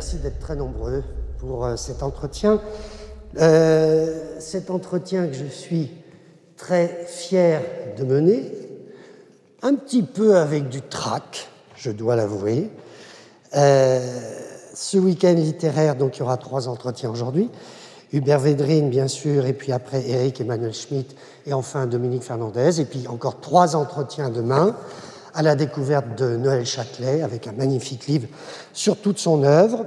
merci d'être très nombreux pour euh, cet entretien. Euh, cet entretien que je suis très fier de mener, un petit peu avec du trac, je dois l'avouer. Euh, ce week-end littéraire, donc il y aura trois entretiens aujourd'hui. Hubert Védrine, bien sûr, et puis après Eric Emmanuel Schmitt, et enfin Dominique Fernandez, et puis encore trois entretiens demain à la découverte de Noël Châtelet avec un magnifique livre sur toute son œuvre.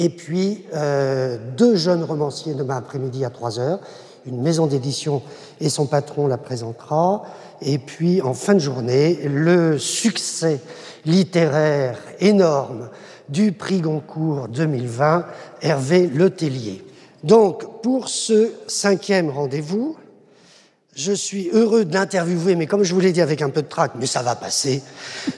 Et puis euh, deux jeunes romanciers demain après-midi à 3 heures. Une maison d'édition et son patron la présentera. Et puis en fin de journée, le succès littéraire énorme du prix Goncourt 2020, Hervé Letellier. Donc pour ce cinquième rendez-vous, je suis heureux d'interviewer, mais comme je vous l'ai dit avec un peu de trac, mais ça va passer,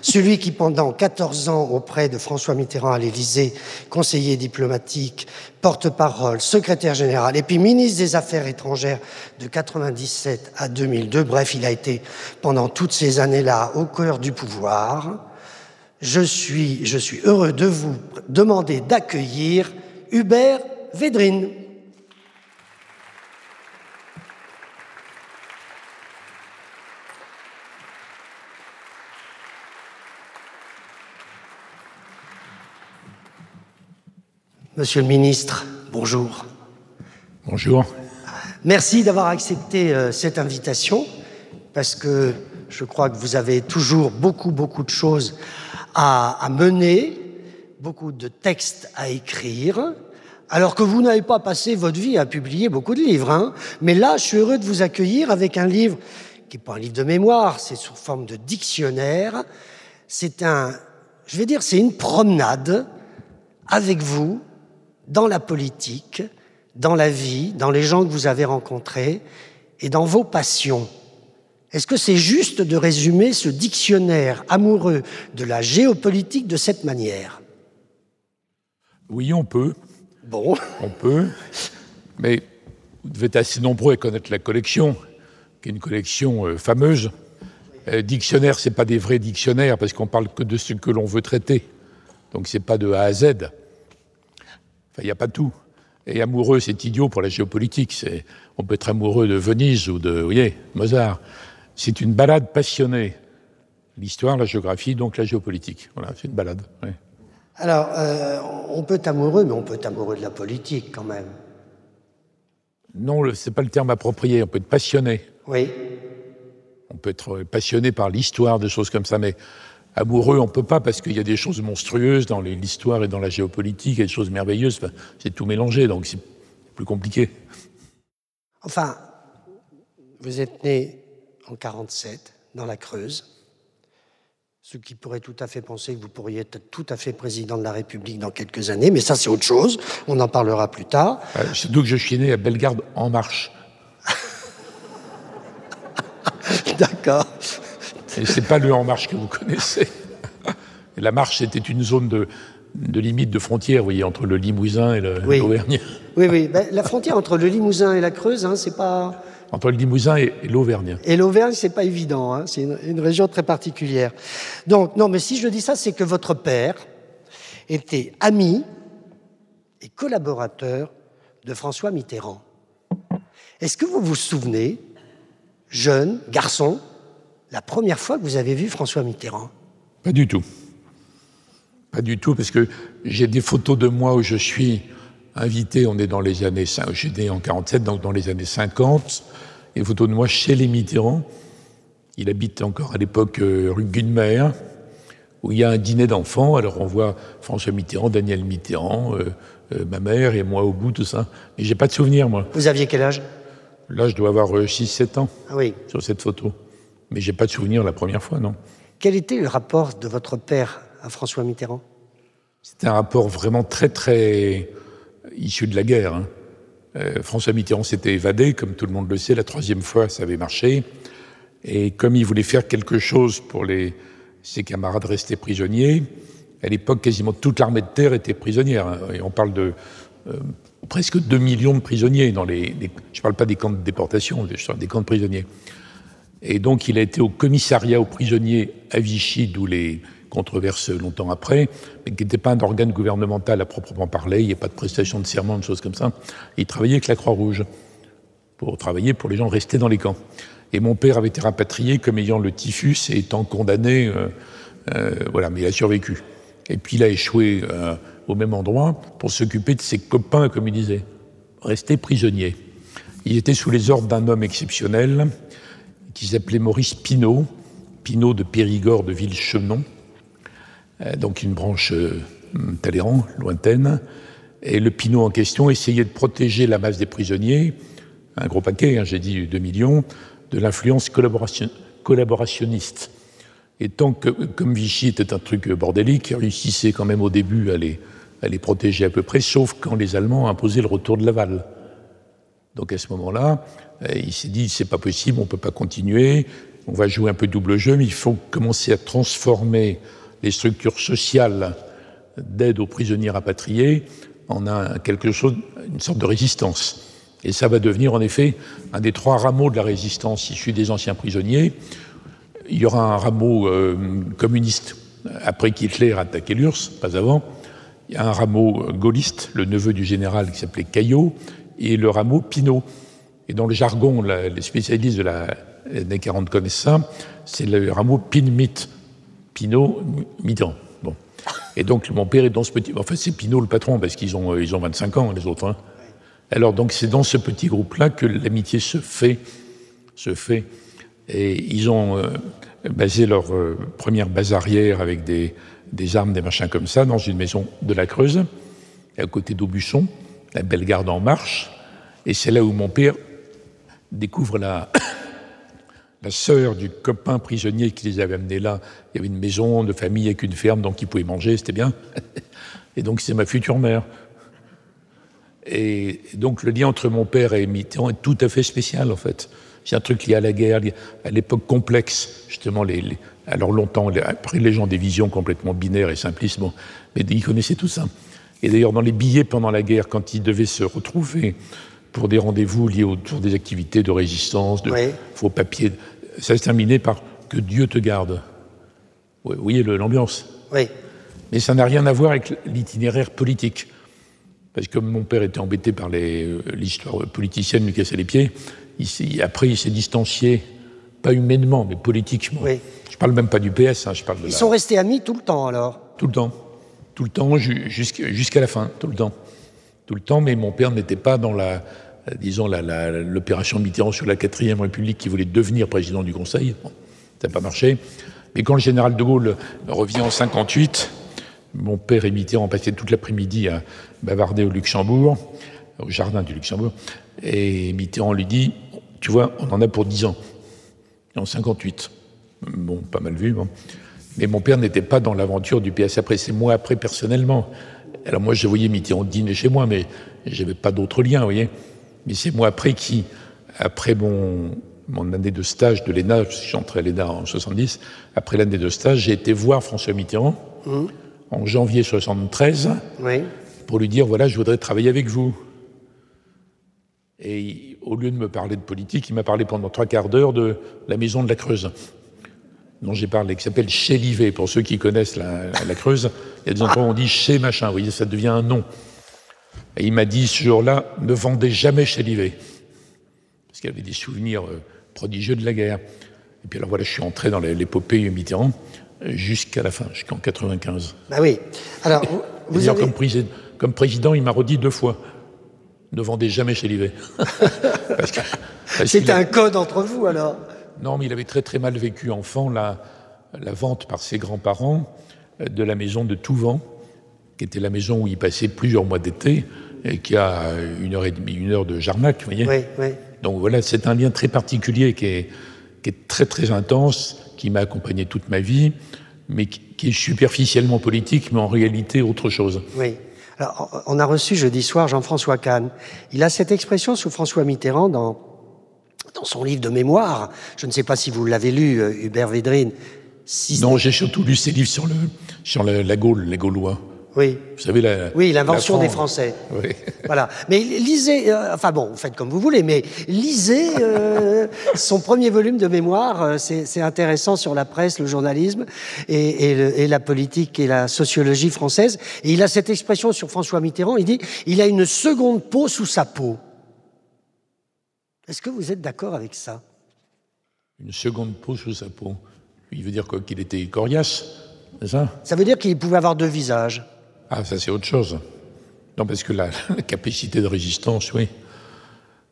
celui qui pendant 14 ans auprès de François Mitterrand à l'Élysée, conseiller diplomatique, porte-parole, secrétaire général, et puis ministre des Affaires étrangères de 97 à 2002, bref, il a été pendant toutes ces années-là au cœur du pouvoir. Je suis, je suis heureux de vous demander d'accueillir Hubert Védrine. Monsieur le ministre, bonjour. Bonjour. Merci d'avoir accepté euh, cette invitation, parce que je crois que vous avez toujours beaucoup, beaucoup de choses à, mener, beaucoup de textes à écrire, alors que vous n'avez pas passé votre vie à publier beaucoup de livres. Hein. Mais là, je suis heureux de vous accueillir avec un livre qui n'est pas un livre de mémoire, c'est sous forme de dictionnaire. C'est un, je vais dire, c'est une promenade avec vous dans la politique, dans la vie, dans les gens que vous avez rencontrés et dans vos passions. Est-ce que c'est juste de résumer ce dictionnaire amoureux de la géopolitique de cette manière? Oui, on peut. Bon. On peut. Mais vous devez être assez nombreux à connaître la collection, qui est une collection euh, fameuse. Euh, dictionnaire, ce n'est pas des vrais dictionnaires, parce qu'on parle que de ce que l'on veut traiter. Donc ce n'est pas de A à Z. Enfin, il n'y a pas tout. Et amoureux, c'est idiot pour la géopolitique. On peut être amoureux de Venise ou de, vous voyez, Mozart. C'est une balade passionnée. L'histoire, la géographie, donc la géopolitique. Voilà, c'est une balade. Alors, euh, on peut être amoureux, mais on peut être amoureux de la politique quand même. Non, ce n'est pas le terme approprié. On peut être passionné. Oui. On peut être passionné par l'histoire, des choses comme ça, mais amoureux, on peut pas parce qu'il y a des choses monstrueuses dans l'histoire et dans la géopolitique, et des choses merveilleuses. c'est tout mélangé, donc c'est plus compliqué. Enfin, vous êtes né en 47 dans la Creuse, ce qui pourrait tout à fait penser que vous pourriez être tout à fait président de la République dans quelques années, mais ça c'est autre chose. On en parlera plus tard. Euh, surtout que je suis né à Bellegarde en marche. D'accord. Et c'est pas le En Marche que vous connaissez. La Marche, c'était une zone de, limite de frontière, vous voyez, entre le Limousin et l'Auvergne. Oui, oui. Ben, la frontière entre le Limousin et la Creuse, hein, c'est pas. Entre le Limousin et, l'Auvergne. Et l'Auvergne, c'est pas évident. Hein. c'est une, région très particulière. Donc, non, mais si je dis ça, c'est que votre père était ami et collaborateur de François Mitterrand. Est-ce que vous vous souvenez, jeune garçon, la première fois que vous avez vu François Mitterrand? Pas du tout. Pas du tout, parce que j'ai des photos de moi où je suis invité, on est dans les années, j'étais en 47, donc dans les années 50, des photos de moi chez les Mitterrand. Il habite encore à l'époque euh, rue Gunmer, où il y a un dîner d'enfants. Alors on voit François Mitterrand, Daniel Mitterrand, euh, euh, ma mère et moi au bout, tout ça. Mais j'ai pas de souvenir, moi. Vous aviez quel âge? Là, je dois avoir 6-7 ans. Ah oui. Sur cette photo. Mais j'ai pas de souvenir la première fois, non. Quel était le rapport de votre père à François Mitterrand? C'était un rapport vraiment très, très issu de la guerre. Hein. Euh, François Mitterrand s'était évadé, comme tout le monde le sait, la troisième fois, ça avait marché. Et comme il voulait faire quelque chose pour les, ses camarades restés prisonniers, à l'époque, quasiment toute l'armée de terre était prisonnière. Hein. Et on parle de euh, presque 2 millions de prisonniers dans les, Je ne parle pas des camps de déportation, je parle des camps de prisonniers. Et donc, il a été au commissariat aux prisonniers à Vichy, d'où les controverse longtemps après, mais qui n'était pas un organe gouvernemental à proprement parler, il n'y a pas de prestation de serment, de choses comme ça. il travaillait avec la Croix-Rouge, pour travailler pour les gens restés dans les camps. Et mon père avait été rapatrié comme ayant le typhus et étant condamné, euh, euh, voilà, mais il a survécu. Et puis il a échoué euh, au même endroit pour s'occuper de ses copains, comme il disait, restés prisonniers. Il était sous les ordres d'un homme exceptionnel qui s'appelait Maurice Pinault, Pinault de Périgord de Villechenon, donc une branche Talleyrand, lointaine. Et le Pinault en question essayait de protéger la masse des prisonniers, un gros paquet, hein, j'ai dit 2 millions, de l'influence collaboration, collaborationniste. Et tant que, comme Vichy était un truc bordélique, il réussissait quand même au début à les, à les protéger à peu près, sauf quand les Allemands imposaient le retour de Laval. Donc à ce moment-là, euh, il s'est dit c'est pas possible, on peut pas continuer, on va jouer un peu double jeu, mais il faut commencer à transformer les structures sociales d'aide aux prisonniers rapatriés en quelque chose, une sorte de résistance. Et ça va devenir en effet un des trois rameaux de la résistance issus des anciens prisonniers. Il y aura un rameau euh, communiste après qu'Hitler a attaqué l'URSS, pas avant. Il y a un rameau gaulliste, le neveu du général qui s'appelait Caillot, et le rameau Pinot. Et dans le jargon, les spécialistes de la des 40 connaissent ça, c'est le rameau Pinmit, Pinot Mitterrand. Bon. Et donc mon père est dans ce petit. Enfin, c'est Pinot le patron, parce qu'ils ont, ils ont 25 ans, les autres. Hein. Alors donc c'est dans ce petit groupe-là que l'amitié se fait, se fait. Et ils ont euh, basé leur euh, première base arrière avec des, armes, des machins comme ça, dans une maison de la Creuse, à côté d'Aubusson, la belle garde en marche. Et c'est là où mon père découvre la, la sœur du copain prisonnier qui les avait amenés là. Il y avait une maison de famille avec une ferme, donc ils pouvaient manger, c'était bien. Et donc c'est ma future mère. Et donc le lien entre mon père et Mitterrand est tout à fait spécial en fait. C'est un truc lié à la guerre, à l'époque complexe, justement. Les, alors longtemps, après les gens des visions complètement binaires et simplistes, mais ils connaissaient tout ça. Et d'ailleurs, dans les billets pendant la guerre, quand ils devaient se retrouver pour des rendez-vous liés autour des activités de résistance, de faux papiers, ça se terminait par que Dieu te garde. Vous voyez l'ambiance. Oui. Mais ça n'a rien à voir avec l'itinéraire politique. Parce que mon père était embêté par euh, l'histoire politicienne, lui cassait les pieds. Il après, il s'est distancié, pas humainement, mais politiquement. Oui. Je parle même pas du PS, hein, je parle de Ils sont restés amis tout le temps, alors? Tout le temps. Tout le temps, jusqu'à la fin, tout le temps. Tout le temps, mais mon père n'était pas dans la, disons, l'opération Mitterrand sur la 4ème République qui voulait devenir président du Conseil. ça n'a pas marché. Mais quand le général de Gaulle revient en 58, mon père et Mitterrand passaient toute l'après-midi à bavarder au Luxembourg, au jardin du Luxembourg, et Mitterrand lui dit Tu vois, on en a pour 10 ans. En 58. Bon, pas mal vu. Bon. Mais mon père n'était pas dans l'aventure du PS après, c'est moi après personnellement. Alors moi, je voyais Mitterrand dîner chez moi, mais j'avais pas d'autres liens, vous voyez. Mais c'est moi après qui, après mon, mon année de stage de l'ENA, je suis entré à l'ENA en 70, après l'année de stage, j'ai été voir François Mitterrand. Mmh en janvier 73 pour lui dire voilà, je voudrais travailler avec vous. Et au lieu de me parler de politique, il m'a parlé pendant trois quarts d'heure de la maison de la Creuse, dont j'ai parlé, qui s'appelle Chez Livet. Pour ceux qui connaissent la, Creuse, il y a des endroits où on dit chez machin, vous voyez, ça devient un nom. Et il m'a dit ce jour-là, ne vendez jamais chez Livet. Parce qu'il avait des souvenirs euh, prodigieux de la guerre. Et puis alors voilà, je suis entré dans l'épopée Mitterrand jusqu'à la fin, jusqu'en 95. Bah oui. Alors, vous avez... comme, président, comme président, il m'a redit deux fois ne vendez jamais chez Livet. C'est un code entre vous alors Non, mais il avait très très mal vécu enfant la, la vente par ses grands-parents de la maison de Touvent, qui était la maison où il passait plusieurs mois d'été, et qui a une heure et demie, une heure de Jarnac, vous voyez. Oui, oui. Donc voilà, c'est un lien très particulier qui est, qui est très très intense, qui m'a accompagné toute ma vie, mais qui est superficiellement politique, mais en réalité autre chose. Oui. Alors, on a reçu jeudi soir Jean-François Kahn. Il a cette expression sous François Mitterrand dans, dans son livre de mémoire. Je ne sais pas si vous l'avez lu, euh, Hubert Védrine. non, j'ai surtout lu ses livres sur, le, sur la, Gaule, les Gaulois. Oui. Vous savez, la, oui, l'invention des Français. Oui. Voilà. Mais lisez, euh, enfin bon, faites comme vous voulez, mais lisez euh, son premier volume de mémoire. euh, c'est c'est intéressant sur la presse, le journalisme et, et le- et la politique et la sociologie française. Et il a cette expression sur François Mitterrand. Il dit il a une seconde peau sous sa peau. Est-ce que vous êtes d'accord avec ça? Une seconde peau sous sa peau. Il veut dire quoi? Qu'il était coriace? C'est ça Ça veut dire qu'il pouvait avoir deux visages. Ah, ça c'est autre chose. Non, parce que la, la capacité de résistance, oui.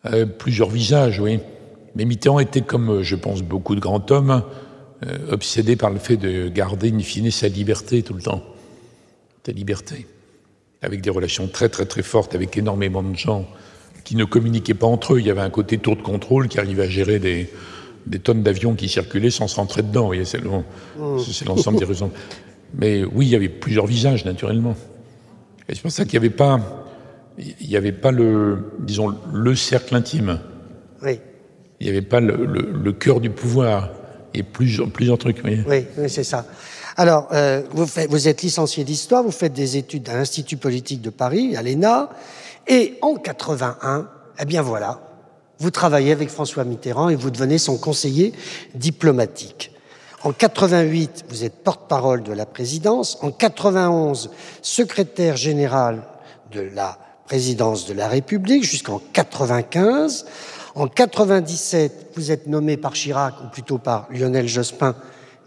Euh, plusieurs visages, oui. Mais Mitterrand était, comme euh, je pense beaucoup de grands hommes, euh, obsédé par le fait de garder, in fine, sa liberté tout le temps. Sa liberté. Avec des relations très, très, très fortes avec énormément de gens qui ne communiquaient pas entre eux. Il y avait un côté tour de contrôle qui arrivait à gérer des, des tonnes d'avions qui circulaient sans se rentrer dedans. Voyez, c'est le- c'est l'ensemble des raisons. Mais oui, il y avait plusieurs visages, naturellement. Et c'est pour ça qu'il n'y avait pas, il n'y avait pas le, disons, le cercle intime. Oui, Il n'y avait pas le, le- le cœur du pouvoir. Et plusieurs, plusieurs trucs. oui, oui, c'est ça. Alors, euh, vous, faites- vous êtes licencié d'histoire, vous faites des études à l'Institut politique de Paris, à l'ENA, et en 81, eh bien voilà, vous travaillez avec François Mitterrand et vous devenez son conseiller diplomatique. En 88, vous êtes porte-parole de la présidence. En 91, secrétaire général de la présidence de la République jusqu'en 95. En 97, vous êtes nommé par Chirac, ou plutôt par Lionel Jospin,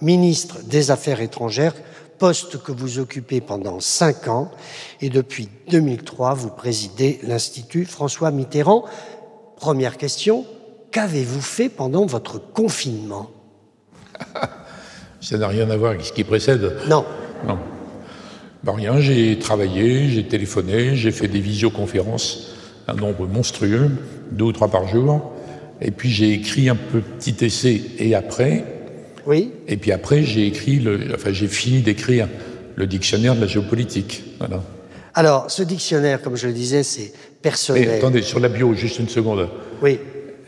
ministre des Affaires étrangères, poste que vous occupez pendant cinq ans. Et depuis 2003, vous présidez l'Institut François Mitterrand. Première question, qu'avez-vous fait pendant votre confinement Ça n'a rien à voir avec ce qui précède. Non. Non. Ben rien, j'ai travaillé, j'ai téléphoné, j'ai fait des visioconférences, un nombre monstrueux, deux ou trois par jour. Et puis j'ai écrit un petit essai et après. Oui Et puis après, j'ai écrit, le, enfin j'ai fini d'écrire le dictionnaire de la géopolitique. Voilà. Alors, ce dictionnaire, comme je le disais, c'est Mais attendez, sur la bio, juste une seconde. Oui,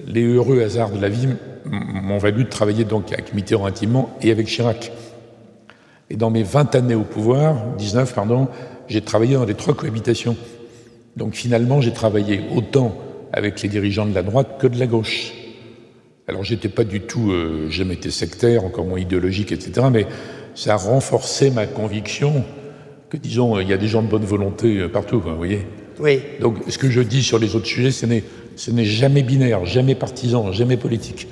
Les heureux hasards de la vie m'ont valu de travailler donc avec Mitterrand intimement et avec Chirac. Et dans mes 20 années au pouvoir, 19 pardon, j'ai travaillé dans les trois cohabitations. Donc finalement, j'ai travaillé autant avec les dirigeants de la droite que de la gauche. Alors j'étais pas du tout, euh, jamais été sectaire, encore moins idéologique, etc. Mais ça a renforcé ma conviction que, disons, il y a des gens de bonne volonté euh, partout, quoi, vous voyez. Oui, Donc, ce que je dis sur les autres sujets, ce n'est, jamais binaire, jamais partisan, jamais politique.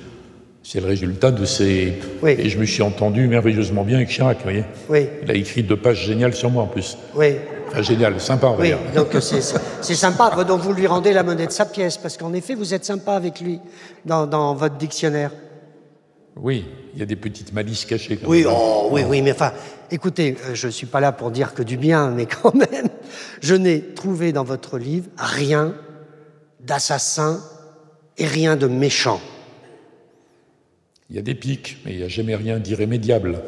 C'est le résultat de ces. Oui. Et je me suis entendu merveilleusement bien avec Chirac, vous voyez. oui, Il a écrit deux pages géniales sur moi en plus. oui. Enfin, génial, sympa, on va Oui, dire. donc euh, c'est c'est sympa, donc vous lui rendez la monnaie de sa pièce, parce qu'en effet, vous êtes sympa avec lui dans, dans votre dictionnaire. Oui, il y a des petites malices cachées. quand Oui, même. oh, oui, oui, mais enfin, écoutez, euh, je ne suis pas là pour dire que du bien, mais quand même, je n'ai trouvé dans votre livre rien d'assassin et rien de méchant. Il y a des pics, mais il n'y a jamais rien d'irrémédiable.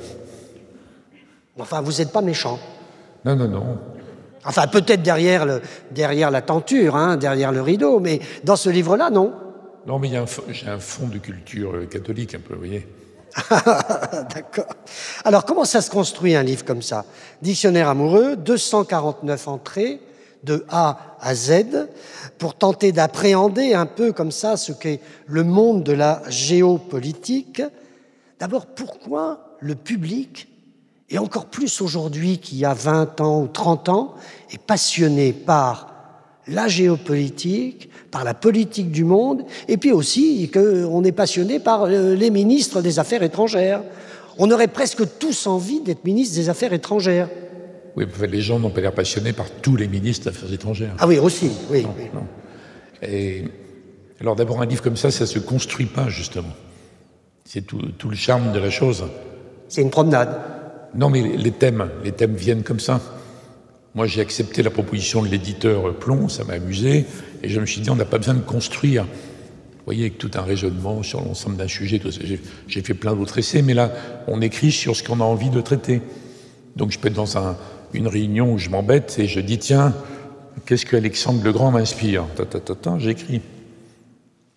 Enfin, vous n'êtes pas méchant. Non, non, non. Enfin, peut-être derrière, le, derrière la tenture, hein, derrière le rideau, mais dans ce livre-là, non. Non, mais j'ai un fond de culture euh, catholique un peu, vous voyez. D'accord. Alors, comment ça se construit un livre comme ça? Dictionnaire amoureux, 249 entrées, de A à Z, pour tenter d'appréhender un peu comme ça ce qu'est le monde de la géopolitique. D'abord, pourquoi le public, et encore plus aujourd'hui qu'il y a 20 ans ou 30 ans, est passionné par la géopolitique, par la politique du monde, et puis aussi qu'on est passionné par euh, les ministres des Affaires étrangères. On aurait presque tous envie d'être ministre des Affaires étrangères. Oui, les gens n'ont pas l'air passionnés par tous les ministres des Affaires étrangères. Ah oui, aussi, oui. oui. Non. Et alors d'abord un livre comme ça, ça se construit pas justement. C'est tout, tout le charme de la chose. C'est une promenade. Non, mais les thèmes, les thèmes viennent comme ça. Moi, j'ai accepté la proposition de l'éditeur Plomb, ça m'a amusé, et je me suis dit, on n'a pas besoin de construire. Vous voyez, avec tout un raisonnement sur l'ensemble d'un sujet. J'ai- fait plein d'autres essais, mais là, on écrit sur ce qu'on a envie de traiter. Donc, je peux être dans un- une réunion où je m'embête et je dis, tiens, qu'est-ce que Alexandre le Grand m'inspire? J'écris.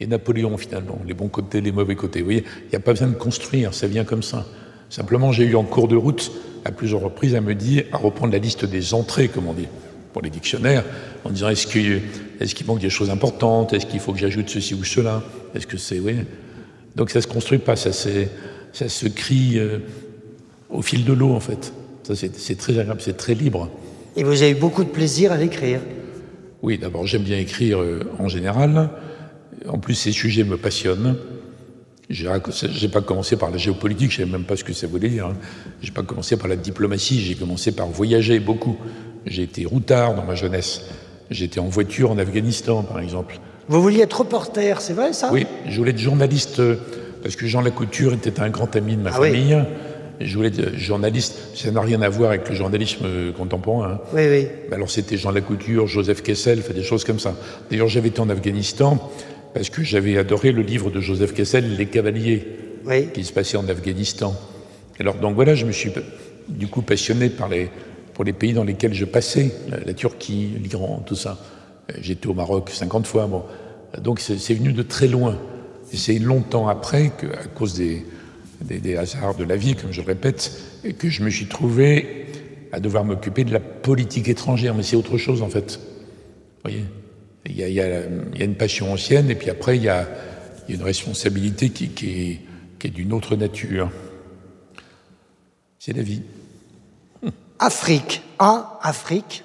Et Napoléon, finalement, les bons côtés, les mauvais côtés. Vous voyez, il n'y a pas besoin de construire, ça vient comme ça. Simplement, j'ai eu en cours de route, à plusieurs reprises, à me dire, à reprendre la liste des entrées, comme on dit, pour les dictionnaires, en disant est-ce qu'il est manque des choses importantes? Est-ce qu'il faut que j'ajoute ceci ou cela? Est-ce que c'est. Oui? Donc ça ne se construit pas, ça, ça se crie euh, au fil de l'eau, en fait. Ça, c'est très agréable, c'est très libre. Et vous avez eu beaucoup de plaisir à l'écrire? Oui, d'abord, j'aime bien écrire euh, en général. En plus, ces sujets me passionnent. J'ai pas commencé par la géopolitique, je ne savais même pas ce que ça voulait dire. Hein. J'ai pas commencé par la diplomatie, j'ai commencé par voyager beaucoup. J'ai été routard dans ma jeunesse. J'étais en voiture en Afghanistan, par exemple. Vous vouliez être reporter, c'est vrai ça? Oui, je voulais être journaliste euh, parce que Jean Lacouture était un grand ami de ma ah famille. Je voulais être journaliste. Ça n'a rien à voir avec le journalisme euh, contemporain. Hein. Oui, oui. Alors c'était Jean Lacouture, Joseph Kessel, fait des choses comme ça. D'ailleurs, j'avais été en Afghanistan parce que j'avais adoré le livre de Joseph Kessel, Les Cavaliers, qui se passait en Afghanistan. Alors donc voilà, je me suis du coup passionné par les, pour les pays dans lesquels je passais, la, Turquie, l'Iran, tout ça. J'étais au Maroc 50 fois. Bon. Donc c'est venu de très loin. Et c'est longtemps après, que, à cause des, des, hasards de la vie, comme je le répète, que je me suis trouvé à devoir m'occuper de la politique étrangère. Mais c'est autre chose en fait. Vous voyez? Il y, a, il, y a, il y, a, une passion ancienne et puis après il y a, une responsabilité qui, qui est, qui est d'une autre nature. C'est la vie. Afrique, A, Afrique,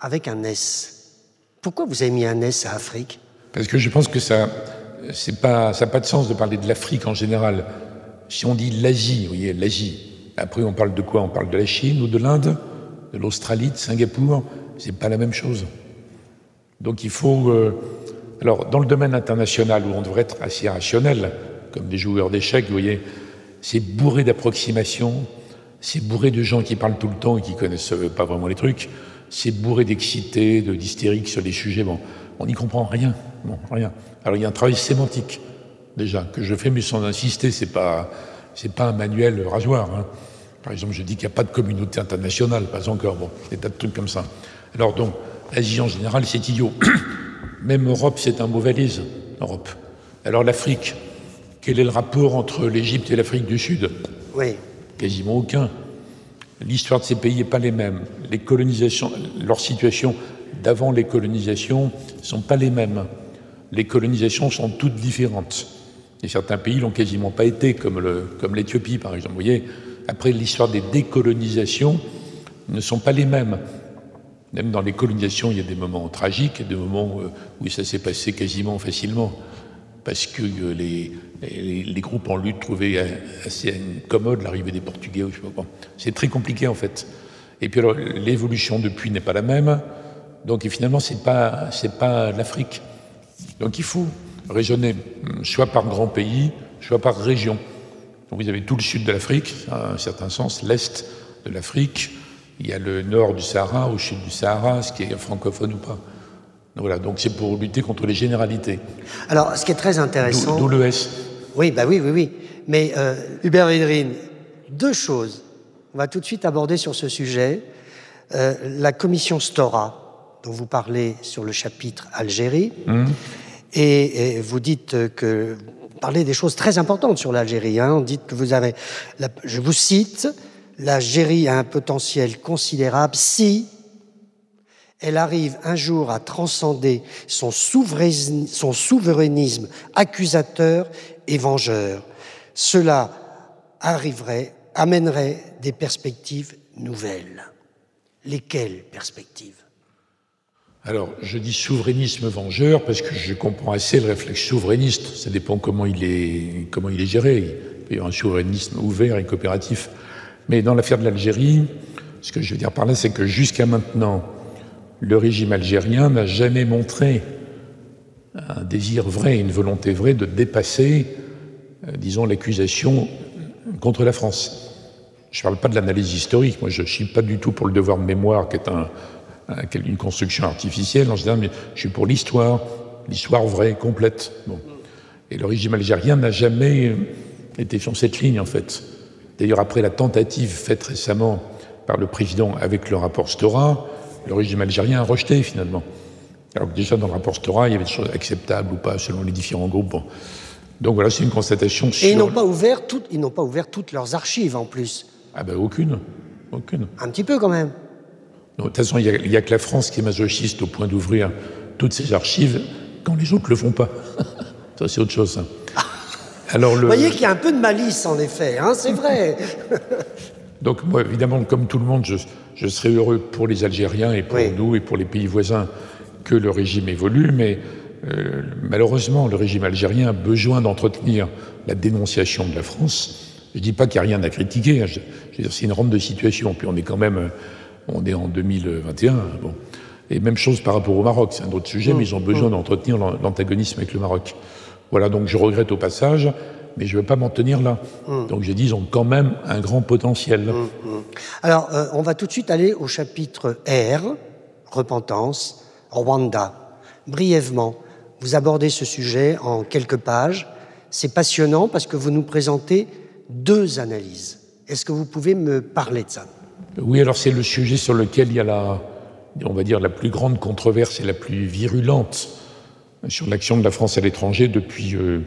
avec un S. Pourquoi vous avez mis un S à Afrique? Parce que je pense que ça c'est pas, ça n'a pas de sens de parler de l'Afrique en général. Si on dit l'Asie, vous voyez, l'Asie, après on parle de quoi? On parle de la Chine ou de l'Inde, de l'Australie, de Singapour, c'est pas la même chose. Donc il faut. Euh, alors, dans le domaine international, où on devrait être assez rationnel, comme des joueurs d'échecs, vous voyez, c'est bourré d'approximations, c'est bourré de gens qui parlent tout le temps et qui connaissent euh, pas vraiment les trucs, c'est bourré d'excités, de d'hystériques sur les sujets. Bon, on n'y comprend rien. Bon, rien. Alors, il y a un travail sémantique, déjà, que je fais, mais sans insister, c'est pas, c'est pas un manuel rasoir. Hein. Par exemple, je dis qu'il n'y a pas de communauté internationale, pas encore. Bon, des tas de trucs comme ça. Alors, donc, Asie en général, c'est idiot. Même Europe, c'est un mot valise, Europe. Alors l'Afrique, quel est le rapport entre l'Égypte et l'Afrique du Sud? Oui. Quasiment aucun. L'histoire de ces pays n'est pas les mêmes. Les colonisations, leur situation d'avant les colonisations ne sont pas les mêmes. Les colonisations sont toutes différentes. Et certains pays l'ont quasiment pas été, comme l'Éthiopie par exemple. Vous voyez, après l'histoire des décolonisations ne sont pas les mêmes. Même dans les colonisations, il y a des moments tragiques des moments euh, où ça s'est passé quasiment facilement, parce que euh, les, les, groupes en lutte trouvaient assez commode l'arrivée des Portugais. C'est très compliqué en fait. Et puis l'évolution depuis n'est pas la même, donc finalement, c'est pas c'est pas l'Afrique. Donc il faut raisonner hum, soit par grand pays, soit par région. Donc vous avez tout le sud de l'Afrique, à un certain sens, l'est de l'Afrique, il y a le nord du Sahara, au sud du Sahara, ce qui est francophone ou pas. Voilà, donc c'est pour lutter contre les généralités. Alors, ce qui est très intéressant. D'où le S. Oui, bah oui, oui, oui. Mais euh, Hubert Védrine, deux choses. On va tout de suite aborder sur ce sujet. Euh, la commission Stora, dont vous parlez sur le chapitre Algérie, hum. et, vous dites que. Vous parlez des choses très importantes sur l'Algérie. Hein. On dit que vous avez. je vous cite l'Algérie a un potentiel considérable si elle arrive un jour à transcender son souverainisme, accusateur et vengeur. Cela arriverait, amènerait des perspectives nouvelles. Lesquelles perspectives? Alors, je dis souverainisme vengeur parce que je comprends assez le réflexe souverainiste. Ça dépend comment il est, comment il est géré. Il peut y avoir un souverainisme ouvert et coopératif. Mais dans l'affaire de l'Algérie, ce que je veux dire par là, c'est que jusqu'à maintenant, le régime algérien n'a jamais montré un désir vrai, une volonté vraie de dépasser, euh, disons, l'accusation contre la France. Je ne parle pas de l'analyse historique, moi je ne suis pas du tout pour le devoir de mémoire, qui est un, une construction artificielle en général, mais je suis pour l'histoire, l'histoire vraie, complète. Et le régime algérien n'a jamais été sur cette ligne, en fait. D'ailleurs, après la tentative faite récemment par le président avec le rapport Stora, le régime algérien a rejeté finalement. Alors que déjà dans le rapport Stora, il y avait des choses acceptables ou pas selon les différents groupes. Donc voilà, c'est une constatation Et ils n'ont pas ouvert toutes, ils n'ont pas ouvert toutes leurs archives en plus. Ah ben aucune, aucune. Un petit peu quand même. de toute façon, il n'y a, que la France qui est masochiste au point d'ouvrir toutes ses archives quand les autres ne le font pas. ça, c'est autre chose. Alors, le... Vous voyez qu'il y a un peu de malice, en effet, hein, c'est vrai. Donc, moi, évidemment, comme tout le monde, je, je serais heureux pour les Algériens et pour nous et pour les pays voisins que le régime évolue, mais euh, malheureusement, le régime algérien a besoin d'entretenir la dénonciation de la France. Je ne dis pas qu'il n'y a rien à critiquer, hein, c'est une rente de situation, puis on est quand même on est en 2021. Bon. Et même chose par rapport au Maroc, c'est un autre sujet, mais ils ont besoin d'entretenir l'antagonisme avec le Maroc. Voilà, donc je regrette au passage, mais je ne veux pas m'en tenir là. Donc j'ai dit, ils ont quand même un grand potentiel. Alors, euh, on va tout de suite aller au chapitre R, repentance, Rwanda. Brièvement, vous abordez ce sujet en quelques pages. C'est passionnant parce que vous nous présentez deux analyses. Est-ce que vous pouvez me parler de ça? Oui, alors c'est le sujet sur lequel il y a la, on va dire, la plus grande controverse et la plus virulente sur l'action de la France à l'étranger depuis euh,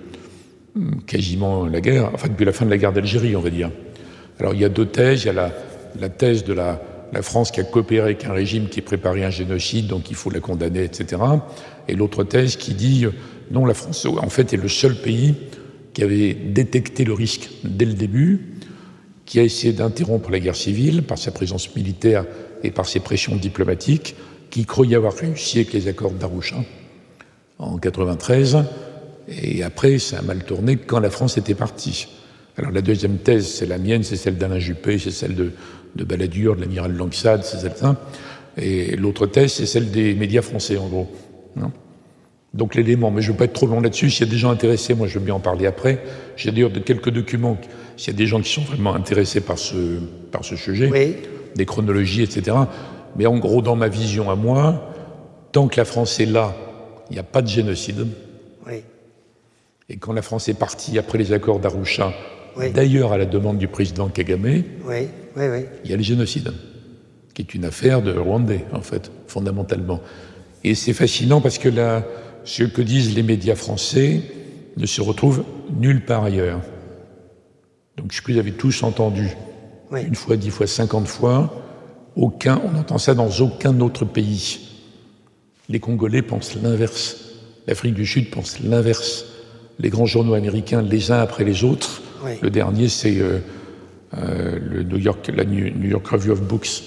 quasiment la guerre, enfin depuis la fin de la guerre d'Algérie, on va dire. Alors il y a deux thèses. Il y a la, thèse de la, la, France qui a coopéré avec un régime qui préparait un génocide, donc il faut la condamner, etc. Et l'autre thèse qui dit euh, non, la France, en fait, est le seul pays qui avait détecté le risque dès le début, qui a essayé d'interrompre la guerre civile par sa présence militaire et par ses pressions diplomatiques, qui croyait avoir réussi avec les accords d'Arusha en 93, et après ça a mal tourné quand la France était partie. Alors la deuxième thèse, c'est la mienne, c'est celle d'Alain Juppé, c'est celle de, de Balladur, de l'amiral Langsade, c'est celle-là. Et l'autre thèse, c'est celle des médias français, en gros. Non? Donc l'élément, mais je ne veux pas être trop long là-dessus. S'il y a des gens intéressés, moi je veux bien en parler après. J'ai d'ailleurs quelques documents, s'il y a des gens qui sont vraiment intéressés par ce, par ce sujet, des chronologies, etc. Mais en gros, dans ma vision à moi, tant que la France est là, il n'y a pas de génocide. Oui. Et quand la France est partie après les accords d'Arusha, d'ailleurs à la demande du président Kagame, oui. il y a le génocide, qui est une affaire de Rwandais, en fait, fondamentalement. Et c'est fascinant parce que là, ce que disent les médias français ne se retrouve nulle part ailleurs. Donc, je que vous avez tous entendu, une fois, dix fois, cinquante fois, aucun, on entend ça dans aucun autre pays. Les Congolais pensent l'inverse. L'Afrique du Sud pense l'inverse. Les grands journaux américains, les uns après les autres. Le dernier, c'est euh, euh, le New York, la New York Review of Books,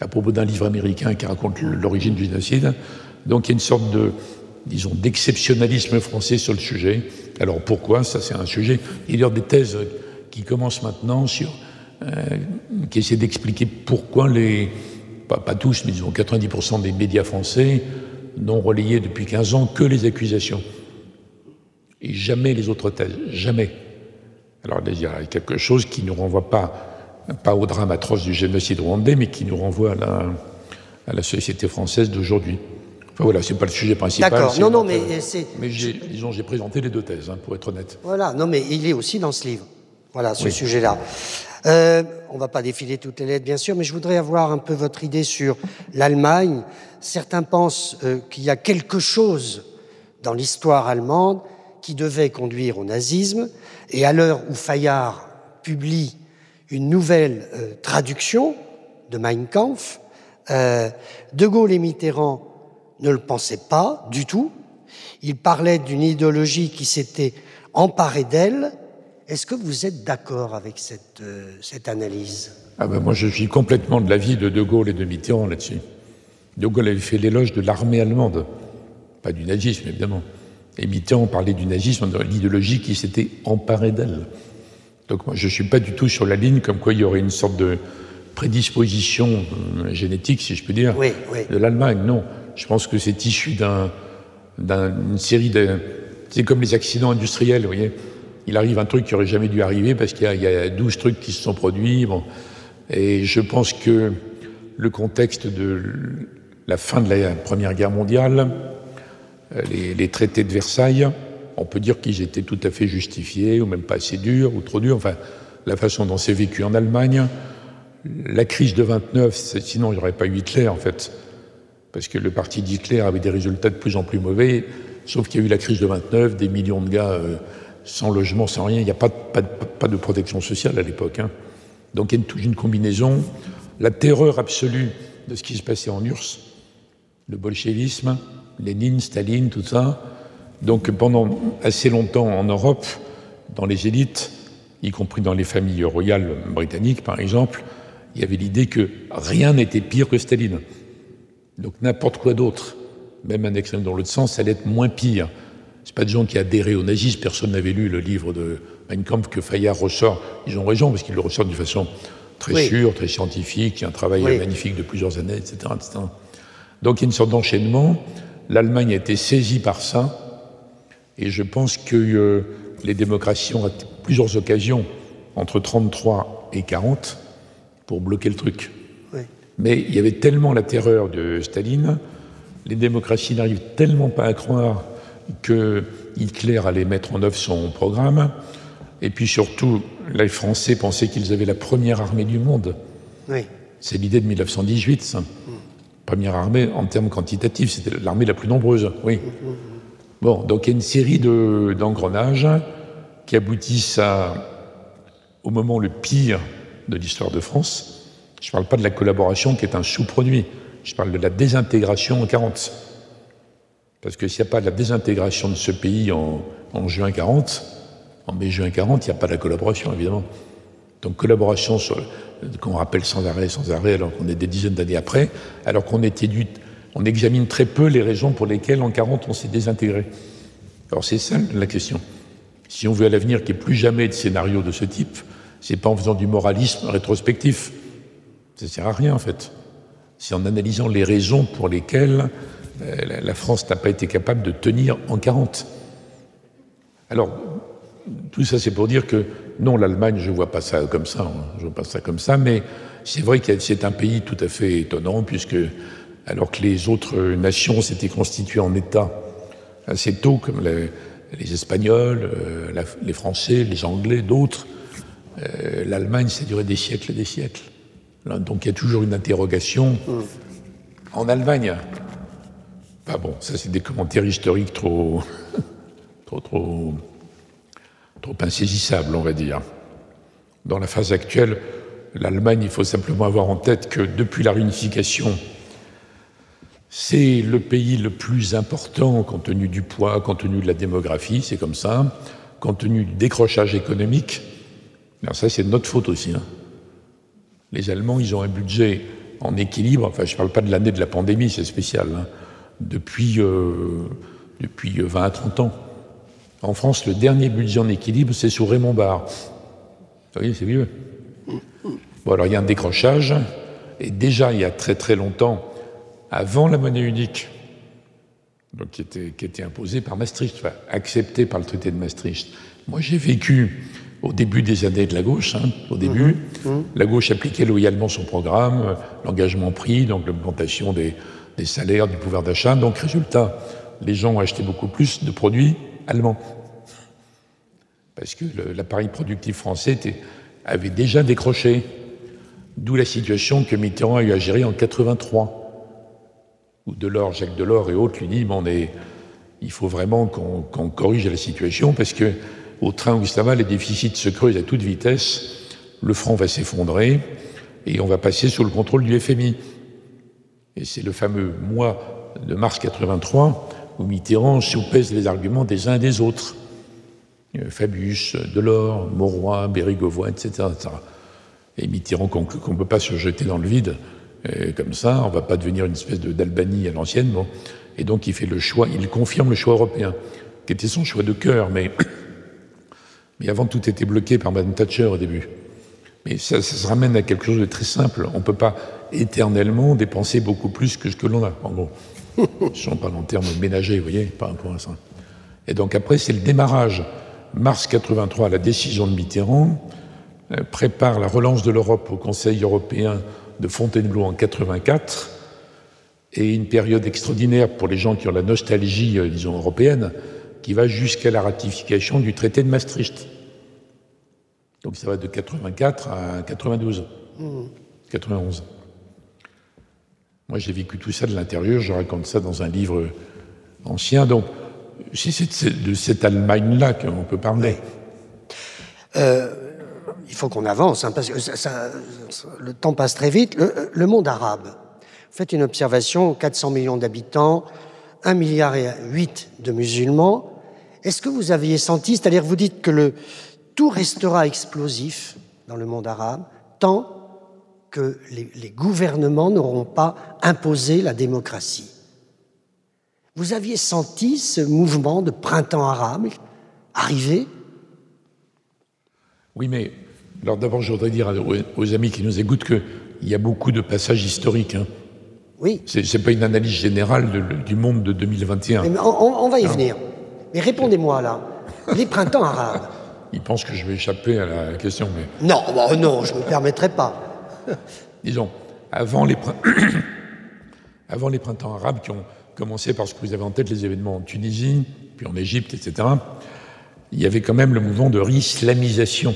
à propos d'un livre américain qui raconte l'origine du génocide. Donc il y a une sorte de, disons, d'exceptionnalisme français sur le sujet. Alors pourquoi? Ça, c'est un sujet. Il y a des thèses qui commencent maintenant sur, euh, qui essaient d'expliquer pourquoi les, pas, pas tous, mais disons 90% des médias français n'ont relayé depuis 15 ans que les accusations. Et jamais les autres thèses, jamais. Alors il y a quelque chose qui ne nous renvoie pas, pas au drame atroce du génocide rwandais, mais qui nous renvoie à la, à la société française d'aujourd'hui. Enfin voilà, c'est pas le sujet principal. D'accord, non, non, mais c'est. Mais disons, j'ai présenté les deux thèses, hein, pour être honnête. Voilà, non, mais il est aussi dans ce livre. Voilà, ce sujet-là. Euh, on ne va pas défiler toutes les lettres, bien sûr, mais je voudrais avoir un peu votre idée sur l'Allemagne. Certains pensent euh, qu'il y a quelque chose dans l'histoire allemande qui devait conduire au nazisme, et à l'heure où Fayard publie une nouvelle euh, traduction de Mein Kampf, De Gaulle et Mitterrand ne le pensaient pas du tout. Ils parlaient d'une idéologie qui s'était emparée d'elle est-ce que vous êtes d'accord avec cette, euh, cette analyse? Ah ben Moi, je suis complètement de l'avis de De Gaulle et de Mitterrand là-dessus. De Gaulle avait fait l'éloge de l'armée allemande, pas du nazisme, évidemment. Et Mitterrand parlait du nazisme, de l'idéologie qui s'était emparée d'elle. Donc moi, je ne suis pas du tout sur la ligne comme quoi il y aurait une sorte de prédisposition euh, génétique, si je peux dire, de l'Allemagne. Non, je pense que c'est issu d'une série de... C'est comme les accidents industriels, vous voyez il arrive un truc qui aurait jamais dû arriver parce qu'il y, a 12 trucs qui se sont produits. Et je pense que le contexte de la fin de la Première Guerre mondiale, euh, les, traités de Versailles, on peut dire qu'ils étaient tout à fait justifiés, ou même pas assez durs, ou trop durs. Enfin, la façon dont c'est vécu en Allemagne. La crise de 29, sinon il n'y aurait pas eu Hitler, en fait. Parce que le parti d'Hitler avait des résultats de plus en plus mauvais. Sauf qu'il y a eu la crise de 29, des millions de gars. Euh, sans logement, sans rien. Il n'y a pas, de protection sociale à l'époque. Hein. Donc il y a une, une, combinaison. La terreur absolue de ce qui se passait en URSS, le bolchevisme, Lénine, Staline, tout ça. Donc pendant assez longtemps en Europe, dans les élites, y compris dans les familles royales britanniques par exemple, il y avait l'idée que rien n'était pire que Staline. Donc n'importe quoi d'autre, même un extrême dans l'autre sens, allait être moins pire. C'est pas des gens qui adhéraient au nazisme, personne n'avait lu le livre de Mein Kampf que Fayard ressort. Ils ont raison, parce qu'il le ressort d'une façon très sûre, très scientifique, il y a un travail magnifique de plusieurs années, etc., Donc il y a une sorte d'enchaînement. L'Allemagne a été saisie par ça, et je pense que euh, les démocraties ont plusieurs occasions, entre 33 et 40, pour bloquer le truc. Mais il y avait tellement la terreur de Staline, les démocraties n'arrivent tellement pas à croire que Hitler allait mettre en œuvre son programme, et puis surtout, les Français pensaient qu'ils avaient la première armée du monde. C'est l'idée de 1918, ça. Première armée en termes quantitatifs, c'était l'armée la plus nombreuse, oui. Bon, donc il y a une série d'engrenages qui aboutissent à, au moment le pire de l'histoire de France. Je ne parle pas de la collaboration qui est un sous-produit, je parle de la désintégration en 40. Parce que s'il n'y a pas de la désintégration de ce pays en, juin 40, en mai-juin 40, il n'y a pas de la collaboration, évidemment. Donc collaboration qu'on rappelle sans arrêt, sans arrêt, alors qu'on est des dizaines d'années après, alors qu'on on examine très peu les raisons pour lesquelles en 40 on s'est désintégré. Alors c'est ça la question. Si on veut à l'avenir qu'il n'y ait plus jamais de scénario de ce type, c'est pas en faisant du moralisme rétrospectif. Ça sert à rien en fait. C'est en analysant les raisons pour lesquelles la France n'a pas été capable de tenir en 40. Alors, tout ça, c'est pour dire que non, l'Allemagne, je ne vois pas ça comme ça, hein. je vois pas ça comme ça, mais c'est vrai que c'est un pays tout à fait étonnant, puisque alors que les autres nations s'étaient constituées en États assez tôt, comme les, Espagnols, euh, les Français, les Anglais, d'autres, euh, l'Allemagne, ça a duré des siècles et des siècles. Donc il y a toujours une interrogation. Mmh. En Allemagne, ah bon, ça c'est des commentaires historiques trop, trop, trop, trop insaisissables, on va dire. Dans la phase actuelle, l'Allemagne, il faut simplement avoir en tête que depuis la réunification, c'est le pays le plus important compte tenu du poids, compte tenu de la démographie, c'est comme ça, compte tenu du décrochage économique. Alors ça, c'est notre faute aussi. Hein. Les Allemands, ils ont un budget en équilibre, enfin je ne parle pas de l'année de la pandémie, c'est spécial, hein depuis, euh, depuis 20 à 30 ans. En France, le dernier budget en équilibre, c'est sous Raymond Barre. Vous voyez, c'est mieux. Bon, alors il y a un décrochage, et déjà il y a très très longtemps, avant la monnaie unique, donc qui, était, qui était imposée par Maastricht, enfin, acceptée par le traité de Maastricht. Moi j'ai vécu au début des années de la gauche, hein, au début, mmh. Mmh. la gauche appliquait loyalement son programme, l'engagement pris, donc l'augmentation des, des salaires, du pouvoir d'achat. Donc, résultat, les gens ont acheté beaucoup plus de produits allemands. Parce que l'appareil productif français avait déjà décroché. D'où la situation que Mitterrand a eu à gérer en 83. Où Delors, Jacques Delors et autres lui disent on est, il faut vraiment qu'on corrige la situation parce que au train où ça va, les déficits se creusent à toute vitesse, le franc va s'effondrer et on va passer sous le contrôle du FMI. Et c'est le fameux mois de mars 83 où Mitterrand soupèse les arguments des uns et des autres. Euh, Fabius, Delors, Mauroy, Bérégovoy, etc., Et Mitterrand conclut qu'on ne peut pas se jeter dans le vide comme ça, on ne va pas devenir une espèce d'Albanie à l'ancienne. Bon. Et donc il fait le choix, il confirme le choix européen, qui était son choix de cœur, mais, mais avant tout était bloqué par Mme Thatcher au début. Mais ça, ça, se ramène à quelque chose de très simple. On ne peut pas éternellement dépenser beaucoup plus que ce que l'on a, en gros. Si on parle en termes ménagers, vous voyez, par rapport à ça. Et donc après, c'est le démarrage. Mars 83, la décision de Mitterrand euh, prépare la relance de l'Europe au Conseil européen de Fontainebleau en 84 et une période extraordinaire pour les gens qui ont la nostalgie, euh, disons, européenne, qui va jusqu'à la ratification du traité de Maastricht. Donc ça va de 84 à 92, 91. Moi, j'ai vécu tout ça de l'intérieur, je raconte ça dans un livre ancien. Donc, c'est de cette Allemagne-là qu'on peut parler. Euh, il faut qu'on avance, hein, parce que ça, le temps passe très vite. Le, monde arabe, faites une observation, 400 millions d'habitants, 1 milliard et 8 de musulmans. Est-ce que vous aviez senti, c'est-à-dire vous dites que le, tout restera explosif dans le monde arabe, tant que les, les gouvernements n'auront pas imposé la démocratie. Vous aviez senti ce mouvement de printemps arabe arriver? Oui, mais alors d'abord, je voudrais dire aux amis qui nous écoutent qu'il y a beaucoup de passages historiques. Hein. Oui. Ce n'est pas une analyse générale du monde de 2021. Mais on, va y venir. Mais répondez-moi là. Les printemps arabes. Il pense que je vais échapper à la question, mais... Non, bah, non, je ne me permettrai pas. Disons, avant les, avant les printemps arabes qui ont commencé parce que vous avez en tête les événements en Tunisie, puis en Égypte, etc., il y avait quand même le mouvement de réislamisation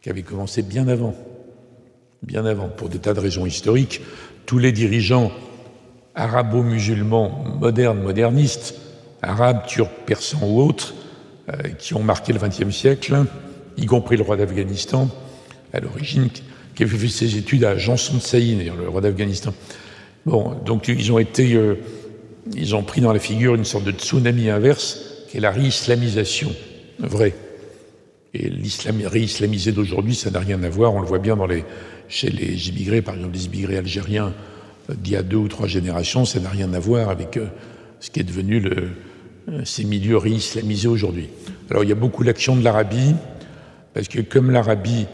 qui avait commencé bien avant. Bien avant, pour des tas de raisons historiques. Tous les dirigeants arabo-musulmans modernes, modernistes, arabes, turcs, persans ou autres, qui ont marqué le XXe siècle, y compris le roi d'Afghanistan, à l'origine, qui avait fait ses études à Janson de Saïn, le roi d'Afghanistan. Bon, donc ils ont été, euh, ils ont pris dans la figure une sorte de tsunami inverse, qui est la réislamisation, vrai. Et l'islam réislamisé d'aujourd'hui, ça n'a rien à voir. On le voit bien chez les immigrés, par exemple les immigrés algériens euh, d'il y a deux ou trois générations, ça n'a rien à voir avec euh, ce qui est devenu le, ces milieux réislamisés aujourd'hui. Alors il y a beaucoup l'action de l'Arabie, parce que comme l'Arabie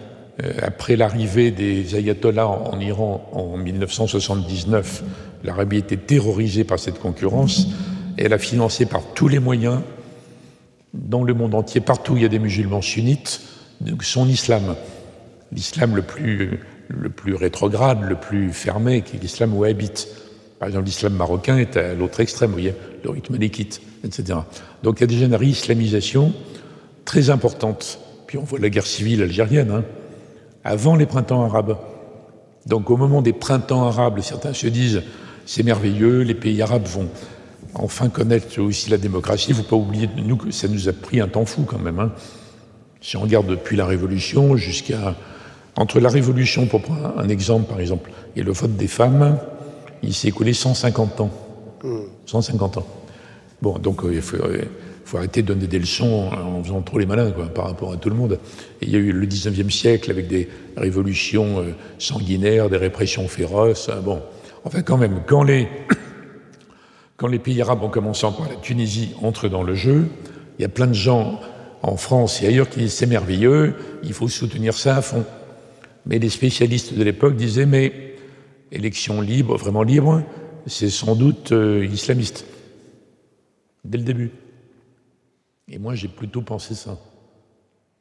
euh, après l'arrivée des ayatollahs en Iran en 1979, l'Arabie était terrorisée par cette concurrence et elle a financé par tous les moyens, dans le monde entier, partout où il y a des musulmans sunnites, son islam. L'islam le plus, rétrograde, le plus fermé, qui est l'islam wahhabite. Par exemple, l'islam marocain est à l'autre extrême, vous voyez, le rythme malékite, etc. Donc il y a déjà une réislamisation très importante. Puis on voit la guerre civile algérienne. Hein avant les printemps arabes. Donc au moment des printemps arabes, certains se disent c'est merveilleux, les pays arabes vont enfin connaître aussi la démocratie. Il ne faut pas oublier nous que ça nous a pris un temps fou quand même. Hein. Si on regarde depuis la Révolution jusqu'à... Entre la Révolution, pour prendre un exemple par exemple, et le vote des femmes, il s'est écoulé 150 ans. 150 ans. Bon, donc euh, il faut, euh, faut arrêter de donner des leçons en faisant trop les malins par rapport à tout le monde. il y a eu le 19e siècle avec des révolutions euh, sanguinaires, des répressions féroces. Hein, bon, enfin quand même, quand les, pays arabes, en commençant par la Tunisie, entrent dans le jeu, il y a plein de gens en France et ailleurs qui disent c'est merveilleux, il faut soutenir ça à fond. Mais les spécialistes de l'époque disaient mais élection libre, vraiment libre, c'est sans doute islamiste. Dès le début. Et moi, j'ai plutôt pensé ça.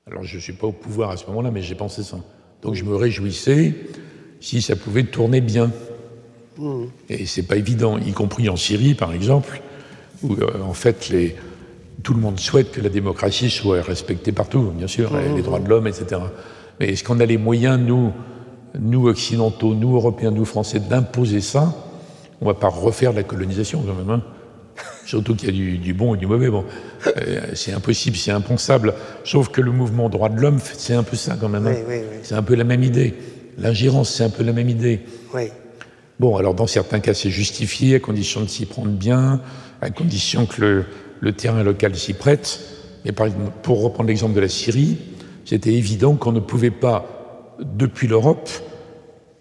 Alors, je ne suis pas au pouvoir à ce moment-là, mais j'ai pensé ça. Donc, je me réjouissais si ça pouvait tourner bien. Mmh. Et c'est pas évident, y compris en Syrie, par exemple, où, euh, en fait, les, tout le monde souhaite que la démocratie soit respectée partout, bien sûr, mmh. les droits de l'homme, etc. Mais est-ce qu'on a les moyens, nous, nous occidentaux, nous européens, nous français, d'imposer ça? On ne va pas refaire la colonisation, quand même. Hein Surtout qu'il y a du, bon et du mauvais. Bon, euh, c'est impossible, c'est impensable. Sauf que le mouvement droit de l'homme, c'est un peu ça quand même. Hein. C'est un peu la même idée. L'ingérence, c'est un peu la même idée. Bon, alors dans certains cas, c'est justifié à condition de s'y prendre bien, à condition que le, le terrain local s'y prête. Mais par exemple, pour reprendre l'exemple de la Syrie, c'était évident qu'on ne pouvait pas, depuis l'Europe,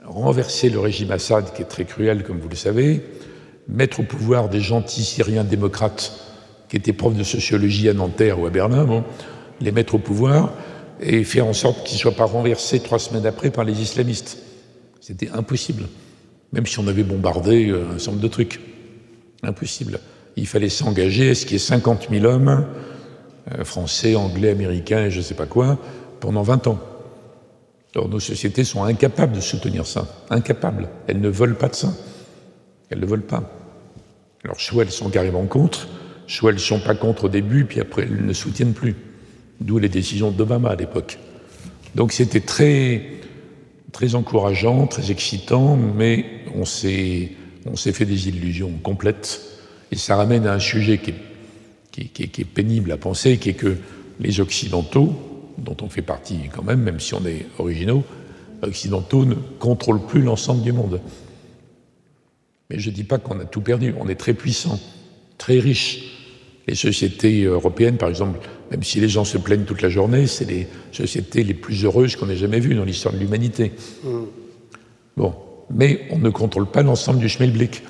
renverser le régime Assad, qui est très cruel, comme vous le savez, mettre au pouvoir des gentils Syriens démocrates qui étaient profs de sociologie à Nanterre ou à Berlin, les mettre au pouvoir et faire en sorte qu'ils ne soient pas renversés trois semaines après par les islamistes. C'était impossible, même si on avait bombardé euh, un certain nombre de trucs. Impossible. Il fallait s'engager, ce qui est 50 000 hommes, euh, français, anglais, américains et je ne sais pas quoi, pendant 20 ans. Alors nos sociétés sont incapables de soutenir ça, incapables. Elles ne veulent pas de ça. Elles ne veulent pas. Alors soit elles sont carrément contre, soit elles ne sont pas contre au début, puis après elles ne soutiennent plus. D'où les décisions d'Obama à l'époque. Donc c'était très, très encourageant, très excitant, mais on s'est, fait des illusions complètes. Et ça ramène à un sujet qui est qui, est pénible à penser, qui est que les Occidentaux, dont on fait partie quand même, même si on est originaux, occidentaux ne contrôlent plus l'ensemble du monde. Mais je ne dis pas qu'on a tout perdu, on est très puissant, très riche. Les sociétés européennes, par exemple, même si les gens se plaignent toute la journée, c'est les sociétés les plus heureuses qu'on ait jamais vues dans l'histoire de l'humanité. Mm. Bon, mais on ne contrôle pas l'ensemble du schmilblick.